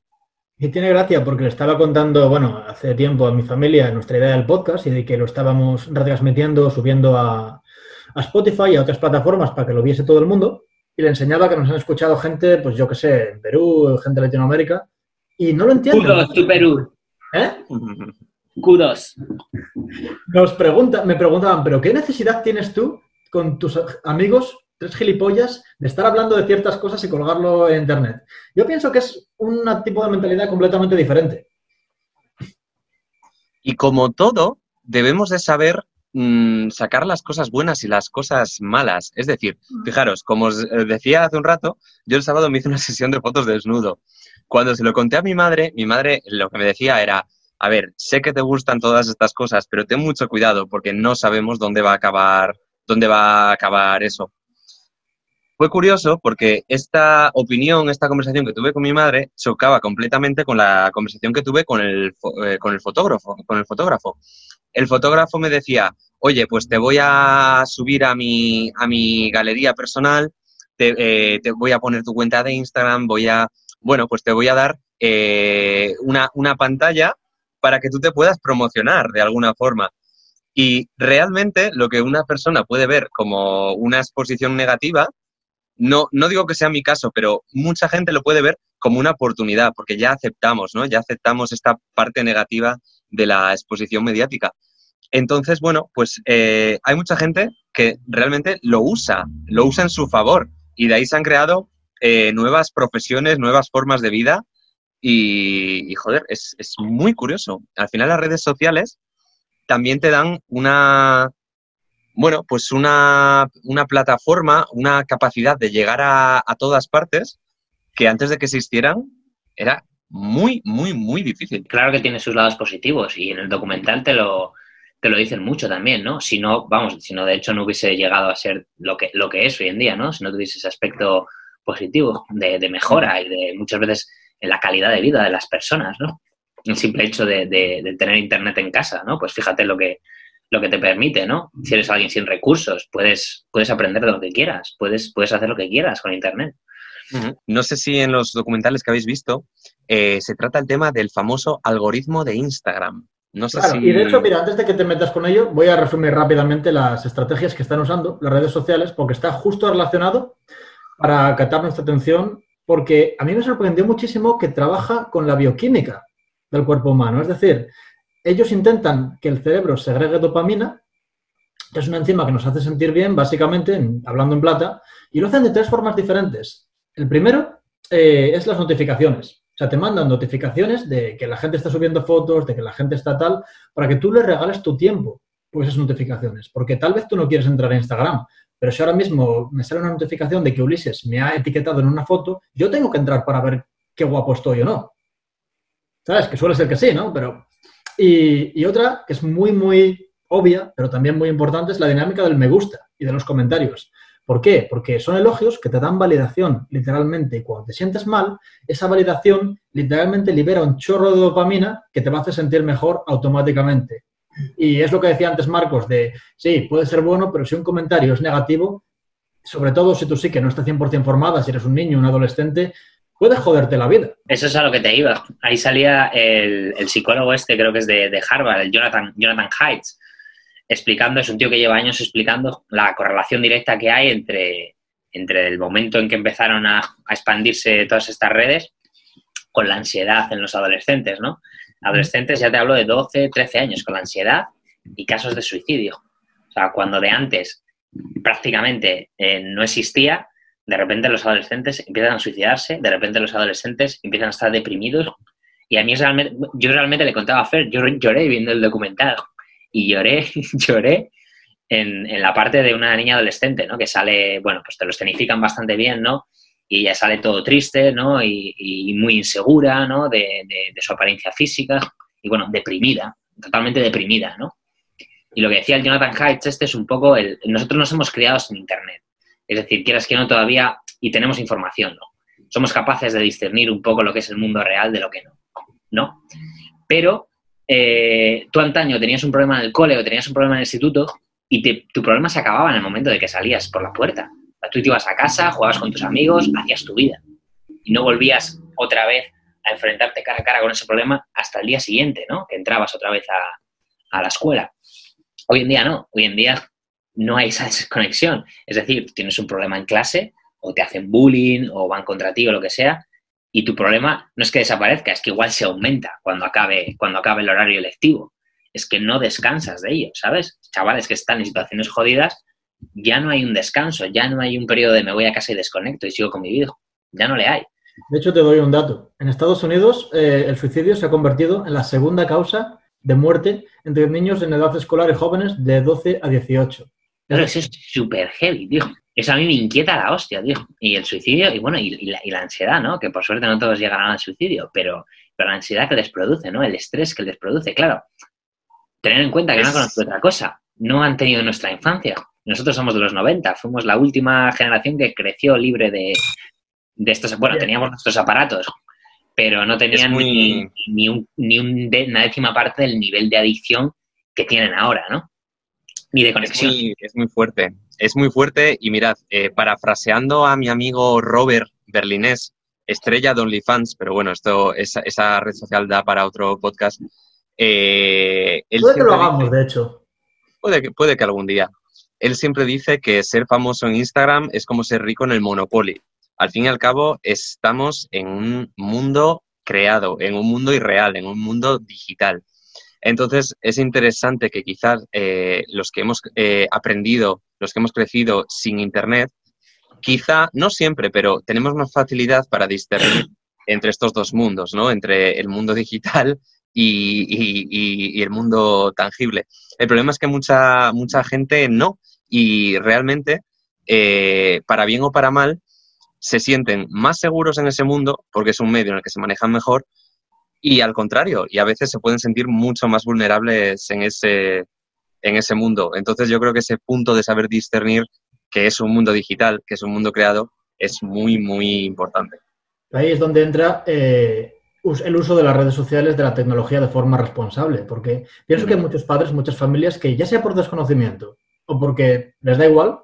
Y tiene gracia porque le estaba contando, bueno, hace tiempo a mi familia nuestra idea del podcast y de que lo estábamos retransmitiendo, subiendo a, a Spotify y a otras plataformas para que lo viese todo el mundo y le enseñaba que nos han escuchado gente, pues yo qué sé, en Perú, gente de Latinoamérica, y no lo entiendo. Kudos, tu Perú. ¿Eh? Kudos. Nos pregunta, me preguntaban, ¿pero qué necesidad tienes tú con tus amigos, tres gilipollas, de estar hablando de ciertas cosas y colgarlo en Internet? Yo pienso que es un tipo de mentalidad completamente diferente. Y como todo, debemos de saber Mm, sacar las cosas buenas y las cosas malas. Es decir, fijaros, como os eh, decía hace un rato, yo el sábado me hice una [LAUGHS] sesión de fotos desnudo. Cuando se lo conté a mi madre, mi madre lo que me decía era, a ver, sé que te gustan todas estas cosas, pero ten mucho cuidado porque no sabemos dónde va a acabar, dónde va a acabar eso. Fue curioso porque esta opinión, esta conversación que tuve con mi madre chocaba completamente con la conversación que tuve con el, eh, con el fotógrafo, con el fotógrafo el fotógrafo me decía, oye, pues te voy a subir a mi, a mi galería personal, te, eh, voy a poner tu cuenta de Instagram, voy a, bueno, pues te voy a dar eh, una, una pantalla para que tú te puedas promocionar de alguna forma. Y realmente lo que una persona puede ver como una exposición negativa, no, no digo que sea mi caso, pero mucha gente lo puede ver como una oportunidad, porque ya aceptamos, ¿no? Ya aceptamos esta parte negativa de la exposición mediática. Entonces, bueno, pues eh, hay mucha gente que realmente lo usa, lo usa en su favor y de ahí se han creado eh, nuevas profesiones, nuevas formas de vida y, joder, es, muy curioso. Al final las redes sociales también te dan una, bueno, pues una, plataforma, una capacidad de llegar a, a todas partes que antes de que existieran era muy, muy, muy difícil. Claro que tiene sus lados positivos y en el documental te lo, te lo dicen mucho también, ¿no? Si no, vamos, si no de hecho no hubiese llegado a ser lo que, lo que es hoy en día, ¿no? Si no tuviese ese aspecto positivo de, mejora y de muchas veces en la calidad de vida de las personas, ¿no? El simple hecho de, tener internet en casa, ¿no? Pues fíjate lo que, lo que te permite, ¿no? Si eres alguien sin recursos, puedes, puedes aprender de lo que quieras, puedes, puedes hacer lo que quieras con internet. No sé si en los documentales que habéis visto eh, se trata el tema del famoso algoritmo de Instagram. No sé Y de hecho, mira, antes de que te metas con ello, voy a resumir rápidamente las estrategias que están usando las redes sociales, porque está justo relacionado para captar nuestra atención, porque a mí me sorprendió muchísimo que trabaja con la bioquímica del cuerpo humano. Es decir, ellos intentan que el cerebro segregue dopamina, que es una enzima que nos hace sentir bien, básicamente, hablando en plata, y lo hacen de tres formas diferentes. El primero eh, es las notificaciones. O sea, te mandan notificaciones de que la gente está subiendo fotos, de que la gente está tal, para que tú le regales tu tiempo por esas notificaciones. Porque tal vez tú no quieres entrar a Instagram, pero si ahora mismo me sale una notificación de que Ulises me ha etiquetado en una foto, yo tengo que entrar para ver qué guapo estoy o no. ¿Sabes? Que suele ser que sí, ¿no? Pero... Y, otra que es muy, muy obvia, pero también muy importante, es la dinámica del me gusta y de los comentarios. ¿Por qué? Porque son elogios que te dan validación, literalmente. Y cuando te sientes mal, esa validación literalmente libera un chorro de dopamina que te va a hacer sentir mejor automáticamente. Y es lo que decía antes Marcos, de, sí, puede ser bueno, pero si un comentario es negativo, sobre todo si tú sí que no estás 100% formada, si eres un niño, un adolescente, puede joderte la vida. Eso es a lo que te iba. Ahí salía el, psicólogo este, creo que es de, Harvard, el Jonathan, Jonathan Haidt, explicando, es un tío que lleva años explicando la correlación directa que hay entre, entre el momento en que empezaron a, expandirse todas estas redes con la ansiedad en los adolescentes, ¿no? Adolescentes, ya te hablo de 12, 13 años, con la ansiedad y casos de suicidio. O sea, cuando de antes prácticamente eh, no existía, de repente los adolescentes empiezan a suicidarse, de repente los adolescentes empiezan a estar deprimidos. Y a mí realmente, yo realmente le contaba a Fer, yo lloré viendo el documental y lloré, [LAUGHS] lloré en, en, la parte de una niña adolescente, ¿no? Que sale, bueno, pues te lo escenifican bastante bien, ¿no? Y ella sale todo triste, ¿no? Y, muy insegura, ¿no? De, de, su apariencia física y, bueno, deprimida, totalmente deprimida, ¿no? Y lo que decía el Jonathan Haidt, este es un poco el... Nosotros nos hemos criado sin Internet. Es decir, quieras que no todavía, y tenemos información, ¿no? Somos capaces de discernir un poco lo que es el mundo real de lo que no, ¿no? Pero eh, tú antaño tenías un problema en el cole tenías un problema en el instituto y tu problema se acababa en el momento de que salías por la puerta. Tú te ibas a casa, jugabas con tus amigos, hacías tu vida. Y no volvías otra vez a enfrentarte cara a cara con ese problema hasta el día siguiente, ¿no? Que entrabas otra vez a, a la escuela. Hoy en día no. Hoy en día no hay esa desconexión. Es decir, tienes un problema en clase o te hacen bullying o van contra ti o lo que sea y tu problema no es que desaparezca, es que igual se aumenta cuando acabe, cuando acabe el horario lectivo. Es que no descansas de ello, ¿sabes? Chavales que están en situaciones jodidas, ya no hay un descanso, ya no hay un periodo de me voy a casa y desconecto y sigo con mi vida. Ya no le hay. De hecho, te doy un dato. En Estados Unidos, eh, el suicidio se ha convertido en la segunda causa de muerte entre niños en edad escolar y jóvenes de 12 a 18. Pero eso es súper heavy, tío. Eso a mí me inquieta la hostia, tío. Y el suicidio, y bueno, y, y, la, y, la, ansiedad, ¿no? Que por suerte no todos llegarán al suicidio, pero, pero la ansiedad que les produce, ¿no? El estrés que les produce, claro. Tener en cuenta que es... no conozco otra cosa. No han tenido nuestra infancia. Nosotros somos de los 90, fuimos la última generación que creció libre de, de estos. Bueno, teníamos nuestros aparatos, pero no tenían muy... ni, ni, un, ni un de, una décima parte del nivel de adicción que tienen ahora, ¿no? Ni de conexión. Es muy, es muy fuerte es muy fuerte y mirad, eh, parafraseando a mi amigo Robert Berlinés, estrella de OnlyFans, pero bueno, esto esa, esa red social da para otro podcast. Eh, puede que lo hagamos, dice, de hecho. Puede que, puede que algún día. Él siempre dice que ser famoso en Instagram es como ser rico en el Monopoly. Al fin y al cabo, estamos en un mundo creado, en un mundo irreal, en un mundo digital. Entonces, es interesante que quizás eh, los que hemos eh, aprendido, los que hemos crecido sin Internet, quizá, no siempre, pero tenemos más facilidad para discernir [COUGHS] entre estos dos mundos, ¿no? Entre el mundo digital y, y, y, el mundo tangible. El problema es que mucha, mucha gente no, y realmente, eh, para bien o para mal, se sienten más seguros en ese mundo porque es un medio en el que se manejan mejor y al contrario, y a veces se pueden sentir mucho más vulnerables en ese, en ese mundo. Entonces yo creo que ese punto de saber discernir que es un mundo digital, que es un mundo creado, es muy, muy importante. Ahí es donde entra eh, el uso de las redes sociales, de la tecnología de forma responsable, porque pienso que hay muchos padres, muchas familias que ya sea por desconocimiento o porque les da igual,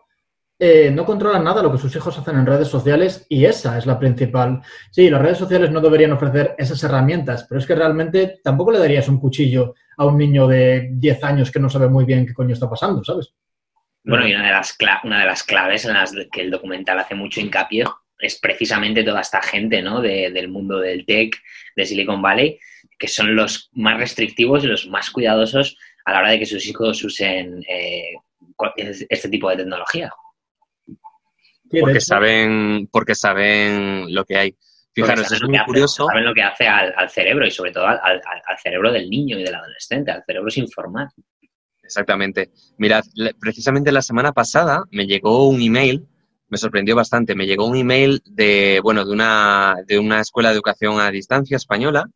eh, no controlan nada lo que sus hijos hacen en redes sociales y esa es la principal. Sí, las redes sociales no deberían ofrecer esas herramientas, pero es que realmente tampoco le darías un cuchillo a un niño de 10 años que no sabe muy bien qué coño está pasando, ¿sabes? Bueno, y una de las, claves en las que el documental hace mucho hincapié es precisamente toda esta gente ¿no? De, del mundo del tech, de Silicon Valley, que son los más restrictivos y los más cuidadosos a la hora de que sus hijos usen eh, este tipo de tecnología. Porque saben, porque saben lo que hay. Fijaros, es muy hace, curioso. Saben lo que hace al, al cerebro y sobre todo al, al, al, cerebro del niño y del adolescente. Al cerebro es informar. Exactamente. Mirad, precisamente la semana pasada me llegó un email, me sorprendió bastante, me llegó un email de, bueno, de una, de una escuela de educación a distancia española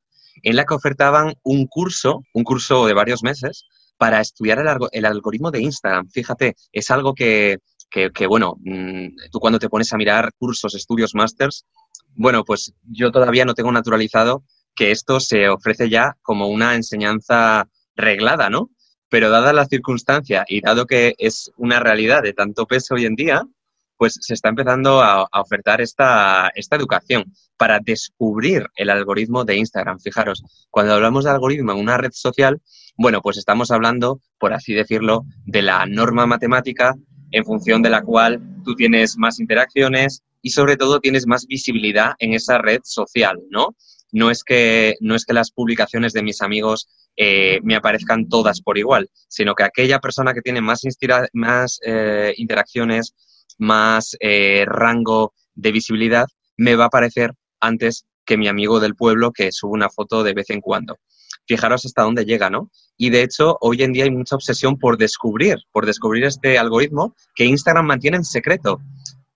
en la que ofertaban un curso, un curso de varios meses, para estudiar el, el algoritmo de Instagram. Fíjate, es algo que, que, bueno, mm, tú cuando te pones a mirar cursos, estudios, másters, bueno, pues yo todavía no tengo naturalizado que esto se ofrece ya como una enseñanza reglada, ¿no? Pero dada la circunstancia y dado que es una realidad de tanto peso hoy en día, pues se está empezando a, a ofertar esta, esta educación para descubrir el algoritmo de Instagram. Fijaros, cuando hablamos de algoritmo en una red social, bueno, pues estamos hablando, por así decirlo, de la norma matemática en función de la cual tú tienes más interacciones y sobre todo tienes más visibilidad en esa red social, ¿no? No es que, no es que las publicaciones de mis amigos eh, me aparezcan todas por igual, sino que aquella persona que tiene más, eh, interacciones, más eh, rango de visibilidad, me va a aparecer antes que mi amigo del pueblo que sube una foto de vez en cuando. Fijaros hasta dónde llega, ¿no? Y de hecho, hoy en día hay mucha obsesión por descubrir, por descubrir este algoritmo que Instagram mantiene en secreto.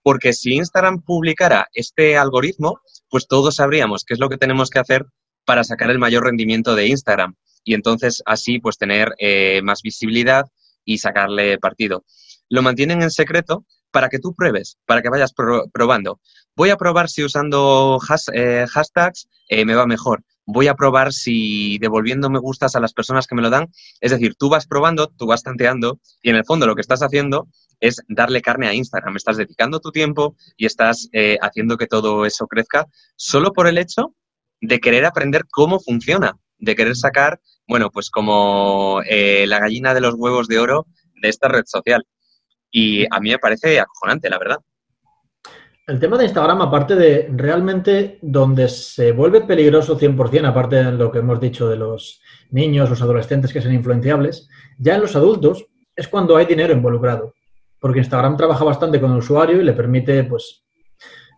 Porque si Instagram publicara este algoritmo, pues todos sabríamos qué es lo que tenemos que hacer para sacar el mayor rendimiento de Instagram. Y entonces así, pues tener eh, más visibilidad y sacarle partido. Lo mantienen en secreto para que tú pruebes, para que vayas probando. Voy a probar si usando eh, hashtags eh, me va mejor. Voy a probar si devolviendo me gustas a las personas que me lo dan. Es decir, tú vas probando, tú vas tanteando y en el fondo lo que estás haciendo es darle carne a Instagram. Estás dedicando tu tiempo y estás eh, haciendo que todo eso crezca solo por el hecho de querer aprender cómo funciona, de querer sacar, bueno, pues como la gallina de los huevos de oro de esta red social. Y a mí me parece acojonante, la verdad. El tema de Instagram, aparte de realmente donde se vuelve peligroso 100%, aparte de lo que hemos dicho de los niños, los adolescentes que son influenciables, ya en los adultos es cuando hay dinero involucrado. Porque Instagram trabaja bastante con el usuario y le permite pues,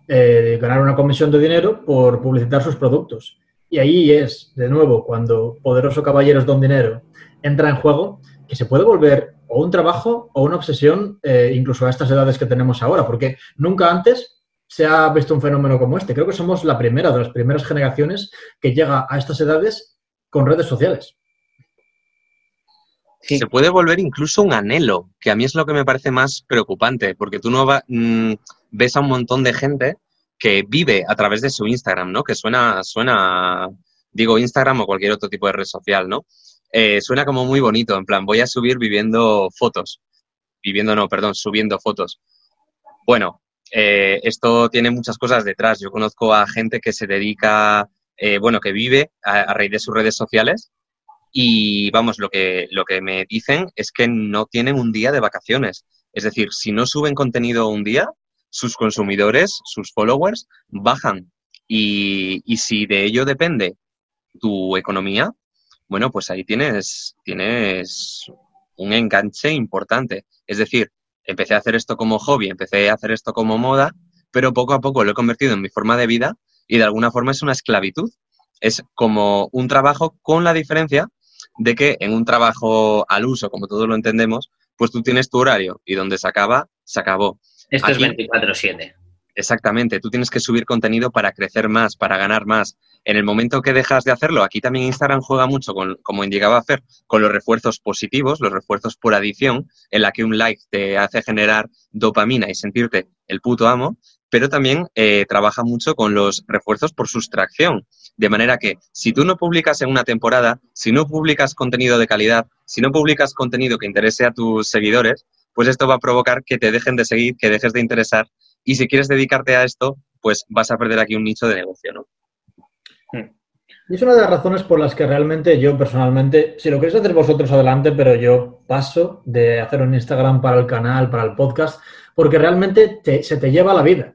eh, ganar una comisión de dinero por publicitar sus productos. Y ahí es, de nuevo, cuando poderoso caballeros don dinero entra en juego, que se puede volver o un trabajo o una obsesión, eh, incluso a estas edades que tenemos ahora, porque nunca antes se ha visto un fenómeno como este. Creo que somos la primera de las primeras generaciones que llega a estas edades con redes sociales. Se puede volver incluso un anhelo, que a mí es lo que me parece más preocupante, porque tú no mm, ves a un montón de gente que vive a través de su Instagram, ¿no? Que suena, suena, digo Instagram o cualquier otro tipo de red social, ¿no? Eh, suena como muy bonito, en plan, voy a subir viviendo fotos. Viviendo, no, perdón, subiendo fotos. Bueno, eh, esto tiene muchas cosas detrás. Yo conozco a gente que se dedica, eh, bueno, que vive a, raíz de sus redes sociales y, vamos, lo que, lo que me dicen es que no tienen un día de vacaciones. Es decir, si no suben contenido un día, sus consumidores, sus followers, bajan. Y, y si de ello depende tu economía, bueno, pues ahí tienes, tienes un enganche importante. Es decir, empecé a hacer esto como hobby, empecé a hacer esto como moda, pero poco a poco lo he convertido en mi forma de vida y de alguna forma es una esclavitud. Es como un trabajo con la diferencia de que en un trabajo al uso, como todos lo entendemos, pues tú tienes tu horario y donde se acaba, se acabó. Esto es 24/7. Exactamente, tú tienes que subir contenido para crecer más, para ganar más, en el momento que dejas de hacerlo, aquí también Instagram juega mucho, con, como indicaba hacer, con los refuerzos positivos, los refuerzos por adición, en la que un like te hace generar dopamina y sentirte el puto amo, pero también eh, trabaja mucho con los refuerzos por sustracción. De manera que si tú no publicas en una temporada, si no publicas contenido de calidad, si no publicas contenido que interese a tus seguidores, pues esto va a provocar que te dejen de seguir, que dejes de interesar y si quieres dedicarte a esto, pues vas a perder aquí un nicho de negocio, ¿no? Y es una de las razones por las que realmente yo personalmente, si lo queréis hacer vosotros adelante, pero yo paso de hacer un Instagram para el canal, para el podcast, porque realmente se te lleva la vida.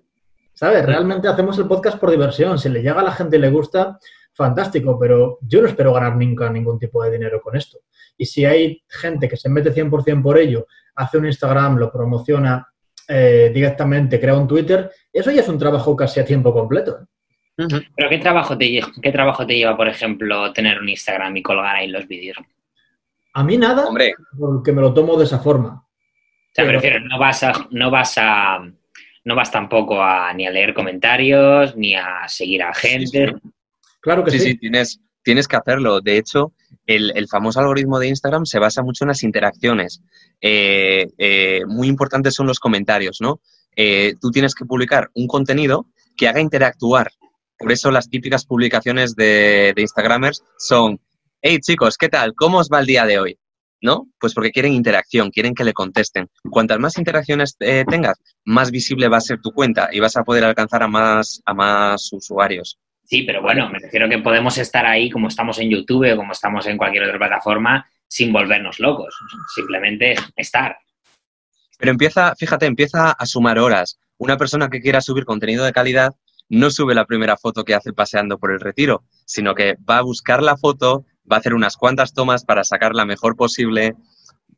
¿Sabes? Realmente hacemos el podcast por diversión. Si le llega a la gente y le gusta, fantástico, pero yo no espero ganar nunca ningún tipo de dinero con esto. Y si hay gente que se mete 100% por ello, hace un Instagram, lo promociona eh, directamente, crea un Twitter, eso ya es un trabajo casi a tiempo completo. ¿eh? Pero ¿qué trabajo, te, ¿qué trabajo te lleva, por ejemplo, tener un Instagram y colgar ahí los vídeos? A mí nada, Hombre. porque me lo tomo de esa forma. O sea, me refiero, no vas a, no vas a, no vas tampoco a ni a leer comentarios, ni a seguir a gente. Claro que sí. Sí, sí, tienes, tienes que hacerlo. De hecho, el, famoso algoritmo de Instagram se basa mucho en las interacciones. Eh, eh, muy importantes son los comentarios, ¿no? Eh, tú tienes que publicar un contenido que haga interactuar por eso las típicas publicaciones de, Instagramers son, hey chicos, ¿qué tal? ¿Cómo os va el día de hoy? ¿No? Pues porque quieren interacción, quieren que le contesten. Cuantas más interacciones eh, tengas, más visible va a ser tu cuenta y vas a poder alcanzar a más, a más usuarios. Sí, pero bueno, me refiero que podemos estar ahí como estamos en YouTube o como estamos en cualquier otra plataforma sin volvernos locos. Simplemente estar. Pero empieza, fíjate, empieza a sumar horas. Una persona que quiera subir contenido de calidad no sube la primera foto que hace paseando por el retiro, sino que va a buscar la foto, va a hacer unas cuantas tomas para sacar la mejor posible,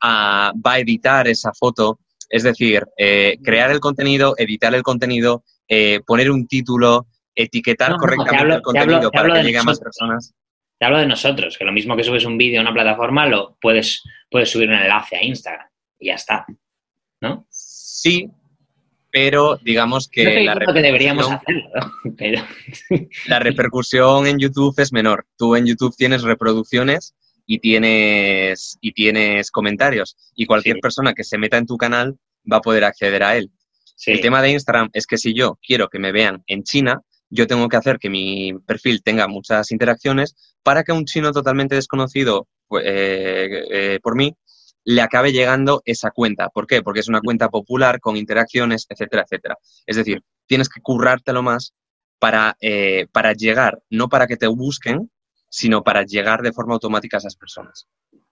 va a editar esa foto, es decir, eh, crear el contenido, editar el contenido, eh, poner un título, etiquetar correctamente el contenido para que llegue a más personas. Te hablo de nosotros, que lo mismo que subes un vídeo a una plataforma, lo puedes, puedes subir un enlace a Instagram y ya está. ¿No? Sí, pero digamos que, la, que deberíamos hacerlo, [LAUGHS] pero... [LAUGHS] la repercusión en YouTube es menor. Tú en YouTube tienes reproducciones y tienes, y tienes comentarios. Y cualquier persona que se meta en tu canal va a poder acceder a él. El tema de Instagram es que si yo quiero que me vean en China, yo tengo que hacer que mi perfil tenga muchas interacciones para que un chino totalmente desconocido pues, eh, eh, por mí le acabe llegando esa cuenta. ¿Por qué? Porque es una cuenta popular con interacciones, etcétera, etcétera. Es decir, tienes que currártelo más para, eh, para llegar, no para que te busquen, sino para llegar de forma automática a esas personas.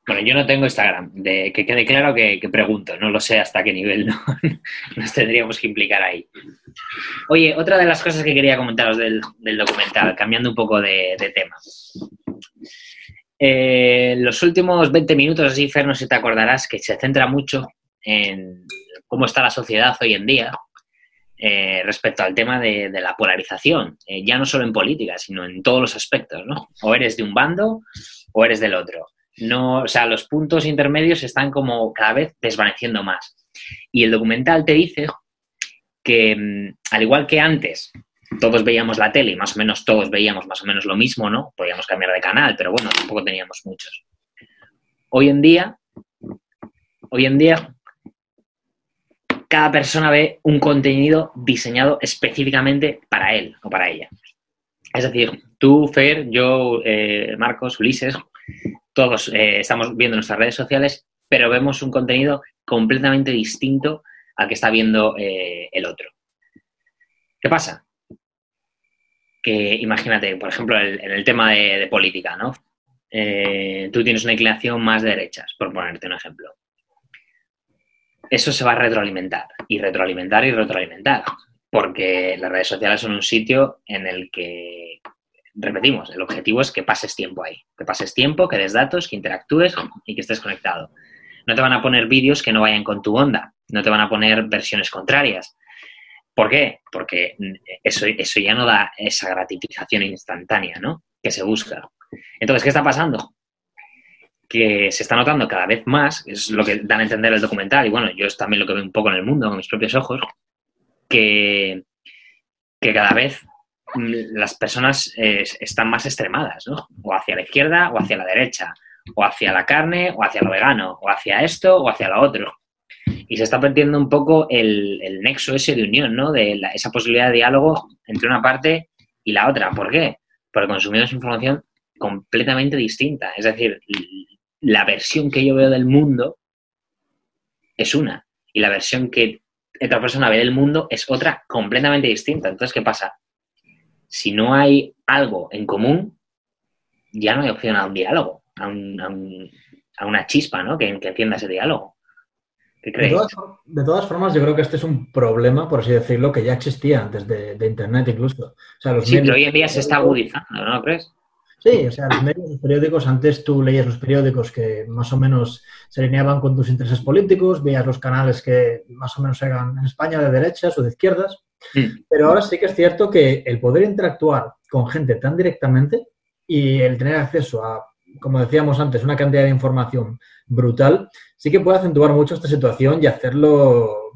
Bueno, yo no tengo Instagram, de, que quede claro que, pregunto, no lo sé hasta qué nivel [LAUGHS] nos tendríamos que implicar ahí. Oye, otra de las cosas que quería comentaros del, documental, cambiando un poco de, tema. Eh, los últimos 20 minutos, así, Fer, no sé si te acordarás, que se centra mucho en cómo está la sociedad hoy en día eh, respecto al tema de, la polarización, eh, ya no solo en política, sino en todos los aspectos, ¿no? O eres de un bando o eres del otro no, o sea, los puntos intermedios están como cada vez desvaneciendo más. Y el documental te dice que, mm, al igual que antes, todos veíamos la tele más o menos todos veíamos más o menos lo mismo, ¿no? Podíamos cambiar de canal, pero bueno, tampoco teníamos muchos. Hoy en día, hoy en día, cada persona ve un contenido diseñado específicamente para él o para ella. Es decir, tú, Fer, yo, eh, Marcos, Ulises, todos eh, estamos viendo nuestras redes sociales, pero vemos un contenido completamente distinto al que está viendo eh, el otro. ¿Qué pasa? Que imagínate, por ejemplo, en el tema de, política, ¿no? Eh, tú tienes una inclinación más de derechas, por ponerte un ejemplo. Eso se va a retroalimentar, y retroalimentar y retroalimentar, porque las redes sociales son un sitio en el que repetimos, el objetivo es que pases tiempo ahí, que pases tiempo, que des datos, que interactúes y que estés conectado. No te van a poner vídeos que no vayan con tu onda, no te van a poner versiones contrarias. ¿Por qué? Porque eso, eso ya no da esa gratificación instantánea, ¿no? Que se busca. Entonces, ¿qué está pasando? Que se está notando cada vez más, es lo que dan a entender el documental, y bueno, yo es también lo que veo un poco en el mundo con mis propios ojos, que, que cada vez las personas eh, están más extremadas, ¿no? O hacia la izquierda o hacia la derecha, o hacia la carne o hacia lo vegano, o hacia esto o hacia lo otro. Y se está perdiendo un poco el, nexo ese de unión, ¿no? De esa posibilidad de diálogo entre una parte y la otra. ¿Por qué? Porque consumimos información completamente distinta. Es decir, la versión que yo veo del mundo es una, y la versión que otra persona ve del mundo es otra completamente distinta. Entonces, ¿qué pasa? si no hay algo en común, ya no hay opción a un diálogo, a, una chispa, ¿no? Que, que, entienda ese diálogo. De todas, formas, yo creo que este es un problema, por así decirlo, que ya existía antes de, Internet incluso. sí, pero hoy en día se está agudizando, ¿no crees? Sí, o sea, los medios, los periódicos, antes tú leías los periódicos que más o menos se alineaban con tus intereses políticos, veías los canales que más o menos eran en España de derechas o de izquierdas, mm. pero ahora sí que es cierto que el poder interactuar con gente tan directamente y el tener acceso a, como decíamos antes, una cantidad de información brutal, sí que puede acentuar mucho esta situación y hacerlo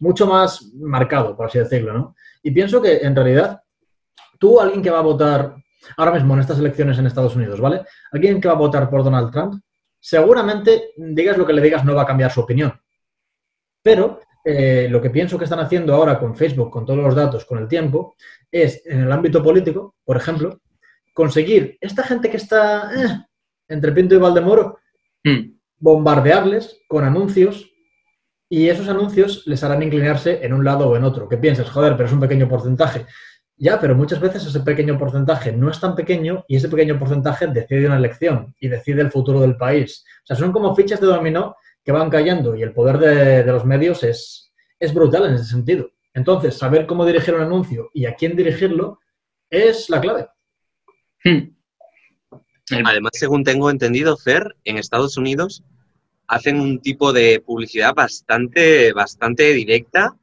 mucho más marcado, por así decirlo, ¿no? Y pienso que en realidad tú, alguien que va a votar ahora mismo en estas elecciones en Estados Unidos, ¿vale? Alguien que va a votar por Donald Trump, seguramente, digas lo que le digas, no va a cambiar su opinión. Pero eh, lo que pienso que están haciendo ahora con Facebook, con todos los datos, con el tiempo, es en el ámbito político, por ejemplo, conseguir esta gente que está eh, entre Pinto y Valdemoro, hmm. bombardearles con anuncios y esos anuncios les harán inclinarse en un lado o en otro. ¿Qué piensas? Joder, pero es un pequeño porcentaje. Ya, pero muchas veces ese pequeño porcentaje no es tan pequeño y ese pequeño porcentaje decide una elección y decide el futuro del país. O sea, son como fichas de dominó que van cayendo y el poder de, los medios es, es brutal en ese sentido. Entonces, saber cómo dirigir un anuncio y a quién dirigirlo es la clave. Hmm. Además, según tengo entendido, Fer, en Estados Unidos hacen un tipo de publicidad bastante, bastante directa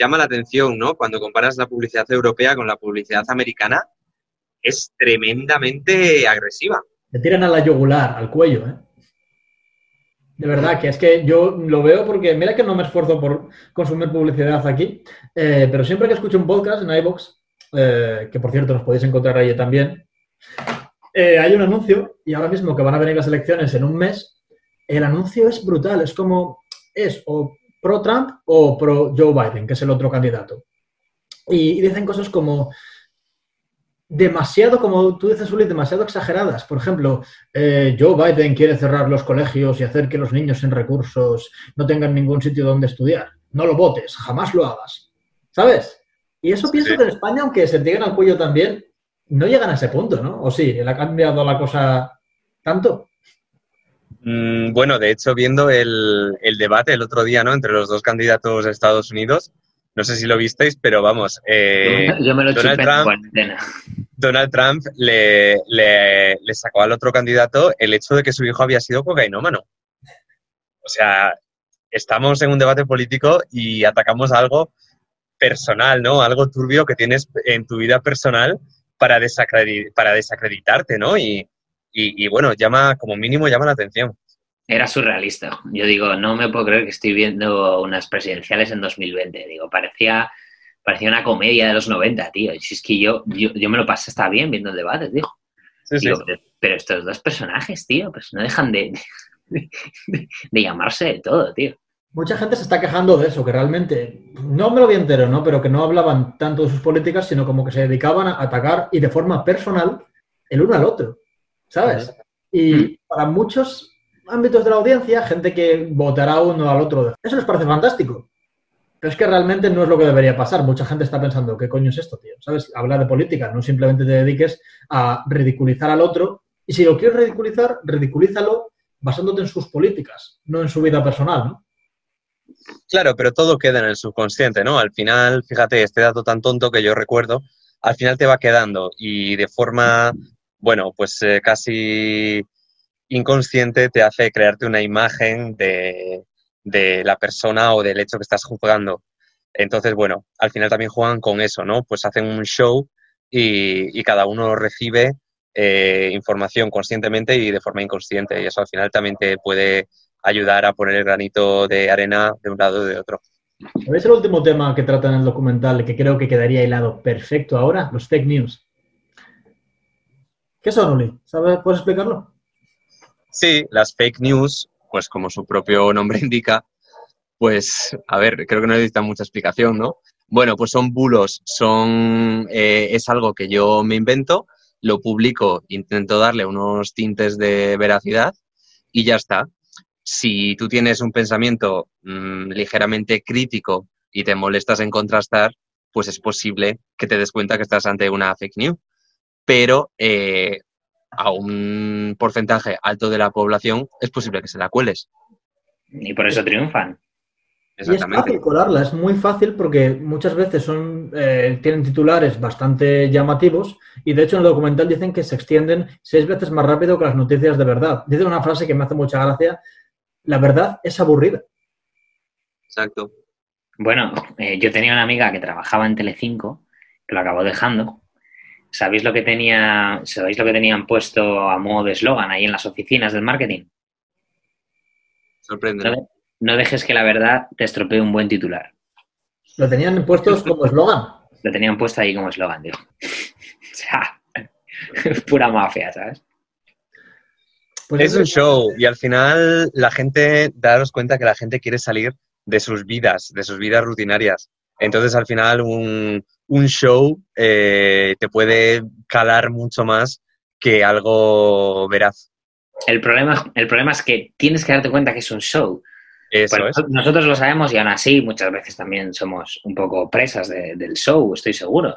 llama la atención, ¿no? Cuando comparas la publicidad europea con la publicidad americana, es tremendamente agresiva. Te tiran a la yugular, al cuello, ¿eh? De verdad, que es que yo lo veo porque, mira que no me esfuerzo por consumir publicidad aquí, eh, pero siempre que escucho un podcast en iVoox, eh, que por cierto nos podéis encontrar ahí también, eh, hay un anuncio y ahora mismo que van a venir las elecciones en un mes, el anuncio es brutal, es como, es o pro Trump o pro Joe Biden, que es el otro candidato. Y, dicen cosas como demasiado, como tú dices, Uli, demasiado exageradas. Por ejemplo, eh, Joe Biden quiere cerrar los colegios y hacer que los niños sin recursos no tengan ningún sitio donde estudiar. No lo votes, jamás lo hagas. ¿Sabes? Y eso pienso que en España, aunque se lleguen al cuello también, no llegan a ese punto, ¿no? ¿O sí? ¿Le ha cambiado la cosa tanto? Mm, bueno, de hecho, viendo el, debate el otro día, ¿no? Entre los dos candidatos de Estados Unidos, no sé si lo visteis, pero vamos. Eh, yo me lo Donald Trump, Donald Trump le, le, sacó al otro candidato el hecho de que su hijo había sido cocainómano. O sea, estamos en un debate político y atacamos algo personal, ¿no? Algo turbio que tienes en tu vida personal para, para desacreditarte, ¿no? Y, y, bueno, llama, como mínimo llama la atención. Era surrealista. Yo digo, no me puedo creer que estoy viendo unas presidenciales en 2020. Digo, parecía, parecía una comedia de los 90, tío. Si es que yo, yo, me lo pasé, está bien viendo el debate, digo. Pero, estos dos personajes, tío, pues no dejan de, [LAUGHS] de, llamarse de todo, tío. Mucha gente se está quejando de eso, que realmente, no me lo vi entero, ¿no? Pero que no hablaban tanto de sus políticas, sino como que se dedicaban a atacar y de forma personal el uno al otro. ¿sabes? Y mm. para muchos ámbitos de la audiencia, gente que votará uno al otro, eso les parece fantástico. Pero es que realmente no es lo que debería pasar. Mucha gente está pensando, ¿qué coño es esto, tío? ¿Sabes? Habla de política, no simplemente te dediques a ridiculizar al otro. Y si lo quieres ridiculizar, ridiculízalo basándote en sus políticas, no en su vida personal, ¿no? Claro, pero todo queda en el subconsciente, ¿no? Al final, fíjate, este dato tan tonto que yo recuerdo, al final te va quedando y de forma bueno, pues eh, casi inconsciente te hace crearte una imagen de, la persona o del hecho que estás juzgando. Entonces, bueno, al final también juegan con eso, ¿no? Pues hacen un show y, cada uno recibe eh, información conscientemente y de forma inconsciente. Y eso al final también te puede ayudar a poner el granito de arena de un lado o de otro. ¿Sabéis el último tema que trata en el documental que creo que quedaría hilado perfecto ahora? Los fake news. ¿Qué son, Uli? ¿Sabes? ¿Puedes explicarlo? Sí, las fake news, pues como su propio nombre [LAUGHS] indica, pues, a ver, creo que no necesitan mucha explicación, ¿no? Bueno, pues son bulos, son, eh, es algo que yo me invento, lo publico, intento darle unos tintes de veracidad y ya está. Si tú tienes un pensamiento mm, ligeramente crítico y te molestas en contrastar, pues es posible que te des cuenta que estás ante una fake news pero eh, a un porcentaje alto de la población es posible que se la cueles. Y por eso triunfan. Y es fácil colarla, es muy fácil porque muchas veces son, eh, tienen titulares bastante llamativos y de hecho en el documental dicen que se extienden seis veces más rápido que las noticias de verdad. Dice una frase que me hace mucha gracia, la verdad es aburrida. Exacto. Bueno, eh, yo tenía una amiga que trabajaba en Telecinco, que lo acabó dejando, ¿Sabéis lo que tenía, ¿Sabéis lo que tenían puesto a modo de eslogan ahí en las oficinas del marketing? Sorprende. No, dejes que la verdad te estropee un buen titular. ¿Lo tenían puestos como eslogan? Lo tenían puesto ahí como eslogan, tío. [LAUGHS] o sea, [LAUGHS] pura mafia, ¿sabes? Pues es un show y al final la gente, daros cuenta que la gente quiere salir de sus vidas, de sus vidas rutinarias. Entonces al final un, un show eh, te puede calar mucho más que algo veraz. El problema, el problema es que tienes que darte cuenta que es un show. Nosotros lo sabemos y aún así muchas veces también somos un poco presas del show, estoy seguro.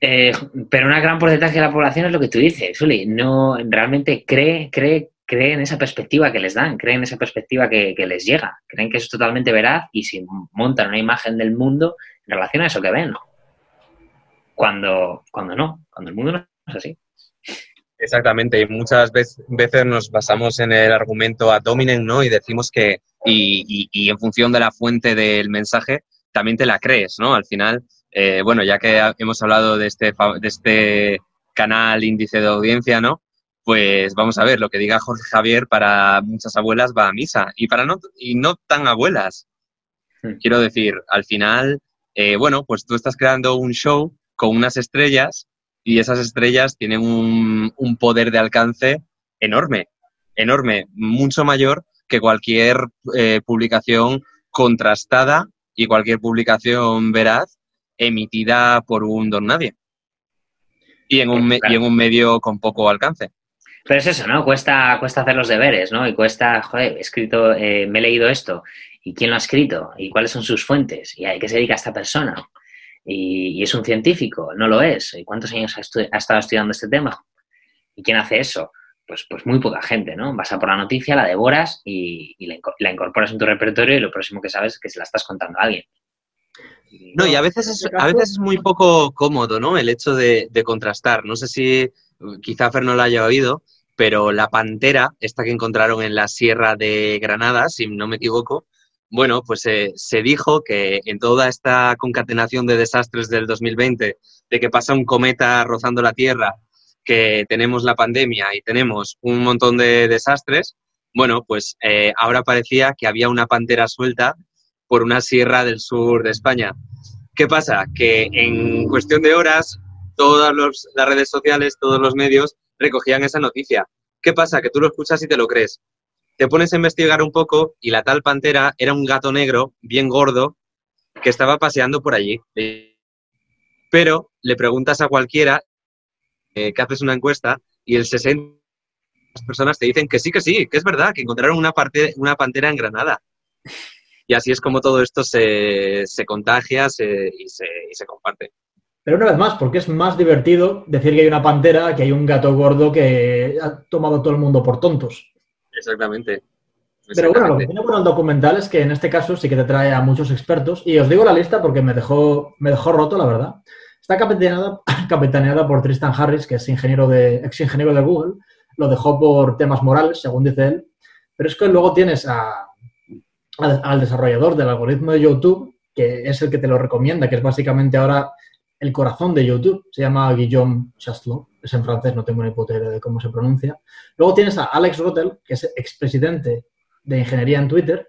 Eh, pero una gran porcentaje de la población es lo que tú dices, Uli, no realmente cree, cree, cree en esa perspectiva que les dan, creen en esa perspectiva que, les llega, creen que es totalmente veraz y si montan una imagen del mundo en relación a eso que ven. Cuando, cuando no, cuando el mundo no es así. Exactamente, y muchas veces, nos basamos en el argumento ad hominem, ¿no? Y decimos que, y, y, en función de la fuente del mensaje, también te la crees, ¿no? Al final, eh, bueno, ya que hemos hablado de este, de este canal índice de audiencia, ¿no? pues vamos a ver, lo que diga Jorge Javier para muchas abuelas va a misa y para no, y no tan abuelas. Hmm. Quiero decir, al final, eh, bueno, pues tú estás creando un show con unas estrellas y esas estrellas tienen un, un poder de alcance enorme, enorme, mucho mayor que cualquier eh, publicación contrastada y cualquier publicación veraz emitida por un don nadie. Y en un, y en un medio con poco alcance. Pero es eso, ¿no? Cuesta, cuesta hacer los deberes, ¿no? Y cuesta, joder, he escrito, eh, me he leído esto, ¿y quién lo ha escrito? ¿Y cuáles son sus fuentes? ¿Y a qué se dedica esta persona? ¿Y, es un científico? ¿No lo es? ¿Y cuántos años ha, estado estudiando este tema? ¿Y quién hace eso? Pues, pues muy poca gente, ¿no? Vas a por la noticia, la devoras y, la, incorporas en tu repertorio y lo próximo que sabes es que se la estás contando a alguien. No, y a veces es, a veces es muy poco cómodo, ¿no? El hecho de, de contrastar. No sé si quizá Fer no lo haya oído, pero la pantera, esta que encontraron en la Sierra de Granada, si no me equivoco, bueno, pues eh, se dijo que en toda esta concatenación de desastres del 2020, de que pasa un cometa rozando la Tierra, que tenemos la pandemia y tenemos un montón de desastres, bueno, pues eh, ahora parecía que había una pantera suelta por una sierra del sur de España. ¿Qué pasa? Que en cuestión de horas, todas las redes sociales, todos los medios recogían esa noticia. ¿Qué pasa? Que tú lo escuchas y te lo crees. Te pones a investigar un poco y la tal pantera era un gato negro, bien gordo, que estaba paseando por allí. Pero le preguntas a cualquiera eh, que haces una encuesta y el 60 personas te dicen que sí, que sí, que es verdad, que encontraron una pantera en Granada. Y así es como todo esto se, contagia y, se, y se comparte. Pero una vez más, porque es más divertido decir que hay una pantera que hay un gato gordo que ha tomado todo el mundo por tontos. Exactamente. Pero bueno, lo que tiene bueno el documental es que en este caso sí que te trae a muchos expertos. Y os digo la lista porque me dejó, me dejó roto, la verdad. Está capitaneada, [LAUGHS] capitaneada por Tristan Harris, que es ingeniero de, ex ingeniero de Google. Lo dejó por temas morales, según dice él. Pero es que luego tienes al desarrollador del algoritmo de YouTube, que es el que te lo recomienda, que es básicamente ahora el corazón de YouTube. Se llama Guillaume Chastelot. Es en francés, no tengo ni puta idea de cómo se pronuncia. Luego tienes a Alex Rotel, que es expresidente de ingeniería en Twitter.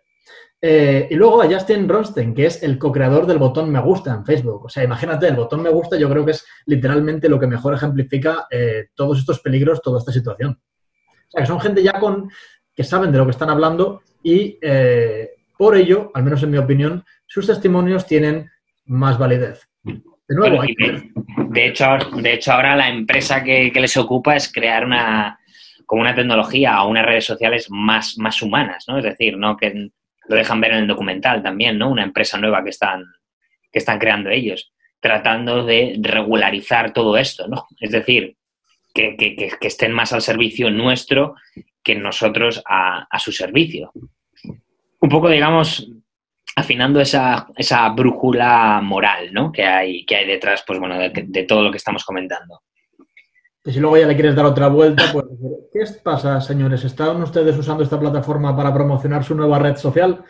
Eh, y luego a Justin Ronstein, que es el co-creador del botón me gusta en Facebook. O sea, imagínate, el botón me gusta yo creo que es literalmente lo que mejor ejemplifica eh, todos estos peligros, toda esta situación. O sea, que son gente ya con que saben de lo que están hablando y eh, por ello, al menos en mi opinión, sus testimonios tienen más validez. De hecho, de hecho, ahora la empresa que, les ocupa es crear una, como una tecnología o unas redes sociales más, más humanas, ¿no? Es decir, ¿no? Que lo dejan ver en el documental también, ¿no? Una empresa nueva que están, que están creando ellos, tratando de regularizar todo esto, ¿no? Es decir, que, estén más al servicio nuestro que nosotros a, a su servicio. Un poco, digamos, afinando esa, esa brújula moral ¿no? que, hay, que hay detrás pues, bueno, de, todo lo que estamos comentando. Y si luego ya le quieres dar otra vuelta, pues, ¿qué pasa, señores? ¿Están ustedes usando esta plataforma para promocionar su nueva red social?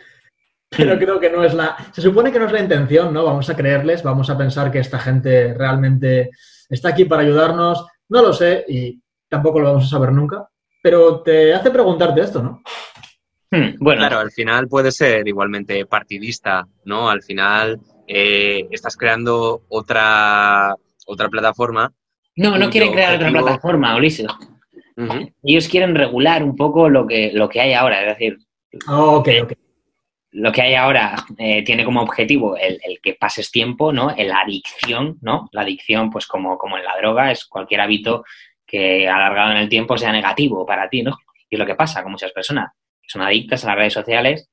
Pero creo que no es la... Se supone que no es la intención, ¿no? Vamos a creerles, vamos a pensar que esta gente realmente está aquí para ayudarnos. No lo sé y tampoco lo vamos a saber nunca. Pero te hace preguntarte esto, ¿no? Hmm, bueno. Claro, al final puede ser igualmente partidista, ¿no? Al final eh, estás creando otra, otra plataforma. No, no quieren crear otra plataforma, Ulises. Ellos quieren regular un poco lo que, lo que hay ahora, es decir, oh, lo que hay ahora eh, tiene como objetivo el, que pases tiempo, ¿no? La adicción, ¿no? La adicción, pues como, como en la droga, es cualquier hábito que alargado en el tiempo sea negativo para ti, ¿no? Y es lo que pasa con muchas personas son adictas a las redes sociales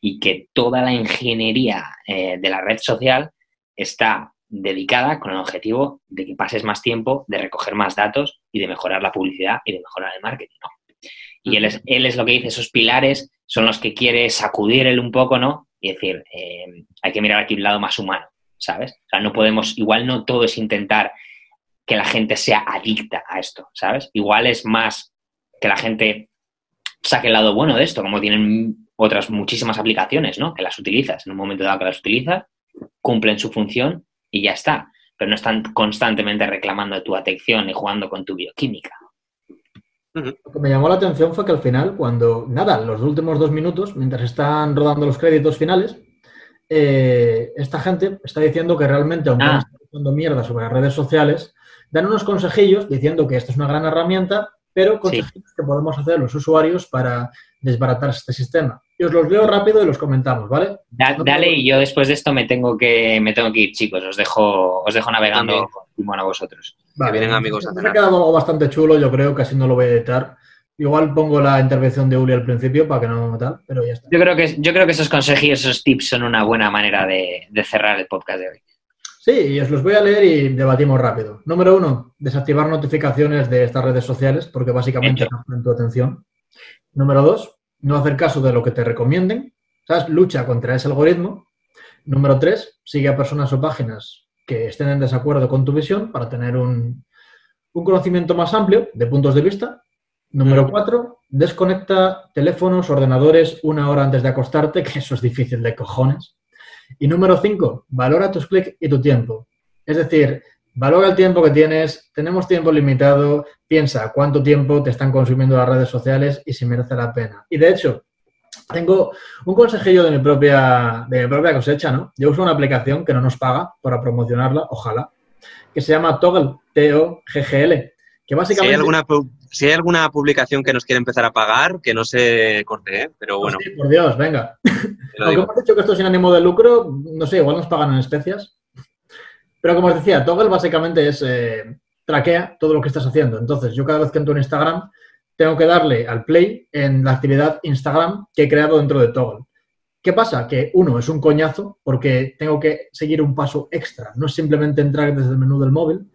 y que toda la ingeniería eh, de la red social está dedicada con el objetivo de que pases más tiempo, de recoger más datos y de mejorar la publicidad y de mejorar el marketing. Y él es, él es lo que dice, esos pilares son los que quiere sacudir él un poco, ¿no? Y decir, eh, hay que mirar aquí un lado más humano, ¿sabes? O sea, no podemos, igual no todo es intentar que la gente sea adicta a esto, ¿sabes? Igual es más que la gente saque el lado bueno de esto, como tienen otras muchísimas aplicaciones, ¿no? Que las utilizas en un momento dado que las utilizas, cumplen su función y ya está. Pero no están constantemente reclamando tu atención y jugando con tu bioquímica. Lo que me llamó la atención fue que al final, cuando, nada, los últimos dos minutos, mientras están rodando los créditos finales, eh, esta gente está diciendo que realmente, aunque Ah. no están diciendo mierda sobre las redes sociales, dan unos consejillos diciendo que esta es una gran herramienta, pero consejillos que podemos hacer los usuarios para desbaratar este sistema. Y os los leo rápido y los comentamos, ¿vale? Da- No dale tengo- y yo después de esto me tengo que me tengo que ir, chicos. Os dejo, os dejo navegando timón a vosotros. vienen amigos a Me ha cenar. quedado algo bastante chulo, yo creo que así no lo voy a editar. Igual pongo la intervención de Uli al principio para que no tal, pero ya está. Yo creo que, yo creo que esos consejos, esos tips son una buena manera de, de cerrar el podcast de hoy. Sí, os los voy a leer y debatimos rápido. Número uno, desactivar notificaciones de estas redes sociales porque básicamente captan tu atención. Número dos, no hacer caso de lo que te recomienden. ¿Sabes? Lucha contra ese algoritmo. Número tres, sigue a personas o páginas que estén en desacuerdo con tu visión para tener un, un conocimiento más amplio de puntos de vista. Número cuatro, desconecta teléfonos, ordenadores una hora antes de acostarte, [LAUGHS] que eso es difícil de cojones. Y número cinco, valora tus clics y tu tiempo. Es decir, valora el tiempo que tienes, tenemos tiempo limitado, piensa cuánto tiempo te están consumiendo las redes sociales y si merece la pena. Y de hecho, tengo un consejillo de mi propia, de mi propia cosecha, ¿no? Yo uso una aplicación que no nos paga para promocionarla, ojalá, que se llama Toggle, T-O-G-G-L, que Si básicamente... hay, alguna, pu- si hay alguna publicación que nos quiere empezar a pagar, que no se corte, ¿eh? Pero bueno, Sí, por Dios, venga. [LAUGHS] Aunque hemos dicho que esto es sin ánimo de lucro, no sé, igual nos pagan en especias. Pero como os decía, Toggle básicamente es eh, traquea todo lo que estás haciendo. Entonces, yo cada vez que entro en Instagram, tengo que darle al play en la actividad Instagram que he creado dentro de Toggle. ¿Qué pasa? Que uno es un coñazo porque tengo que seguir un paso extra. No es simplemente entrar desde el menú del móvil.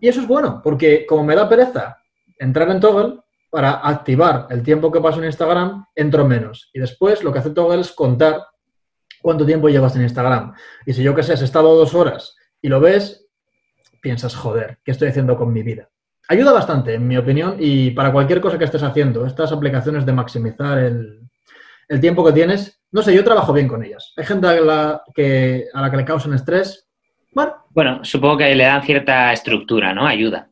Y eso es bueno, porque como me da pereza entrar en Toggle, para activar el tiempo que paso en Instagram, entro menos. Y después lo que hace Toggle es contar cuánto tiempo llevas en Instagram. Y si yo que sé, has estado dos horas y lo ves, piensas, joder, ¿qué estoy haciendo con mi vida? Ayuda bastante, en mi opinión, y para cualquier cosa que estés haciendo, estas aplicaciones de maximizar el, el tiempo que tienes, no sé, yo trabajo bien con ellas. Hay gente a la que, a la que le causan estrés. Bueno, Bueno, supongo que le dan cierta estructura, ¿no? Ayuda.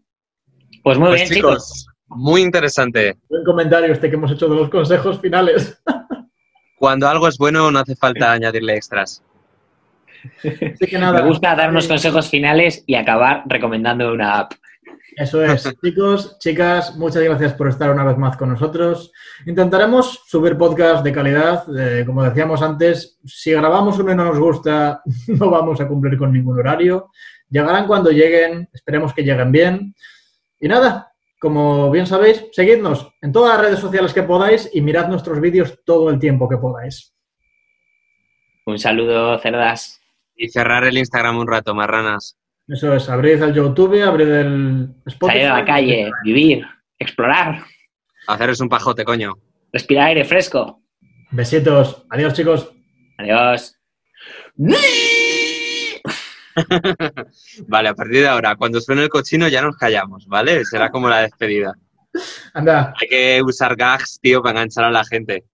Pues muy Pues bien, chicos. chicos, muy interesante. buen comentario este que hemos hecho de los consejos finales. [LAUGHS] Cuando algo es bueno, no hace falta añadirle extras. Así que nada. Me gusta dar unos consejos finales y acabar recomendando una app. Eso es. [LAUGHS] Chicos, chicas, muchas gracias por estar una vez más con nosotros. Intentaremos subir podcast de calidad. eh, como decíamos antes, si grabamos uno y no nos gusta, [LAUGHS] no vamos a cumplir con ningún horario. Llegarán cuando lleguen, esperemos que lleguen bien. Y nada, como bien sabéis, seguidnos en todas las redes sociales que podáis y mirad nuestros vídeos todo el tiempo que podáis. Un saludo, cerdas. Y cerrar el Instagram un rato, marranas. Eso es, abrid el YouTube, abrid el Spotify. Salir a la calle, vivir, explorar, Haceros un pajote, coño. respirar aire fresco. Besitos. Adiós, chicos. Adiós. [LAUGHS] Vale, a partir de ahora, cuando suene el cochino ya nos callamos, ¿vale? Será como la despedida. Anda. Hay que usar gags, tío, para enganchar a la gente.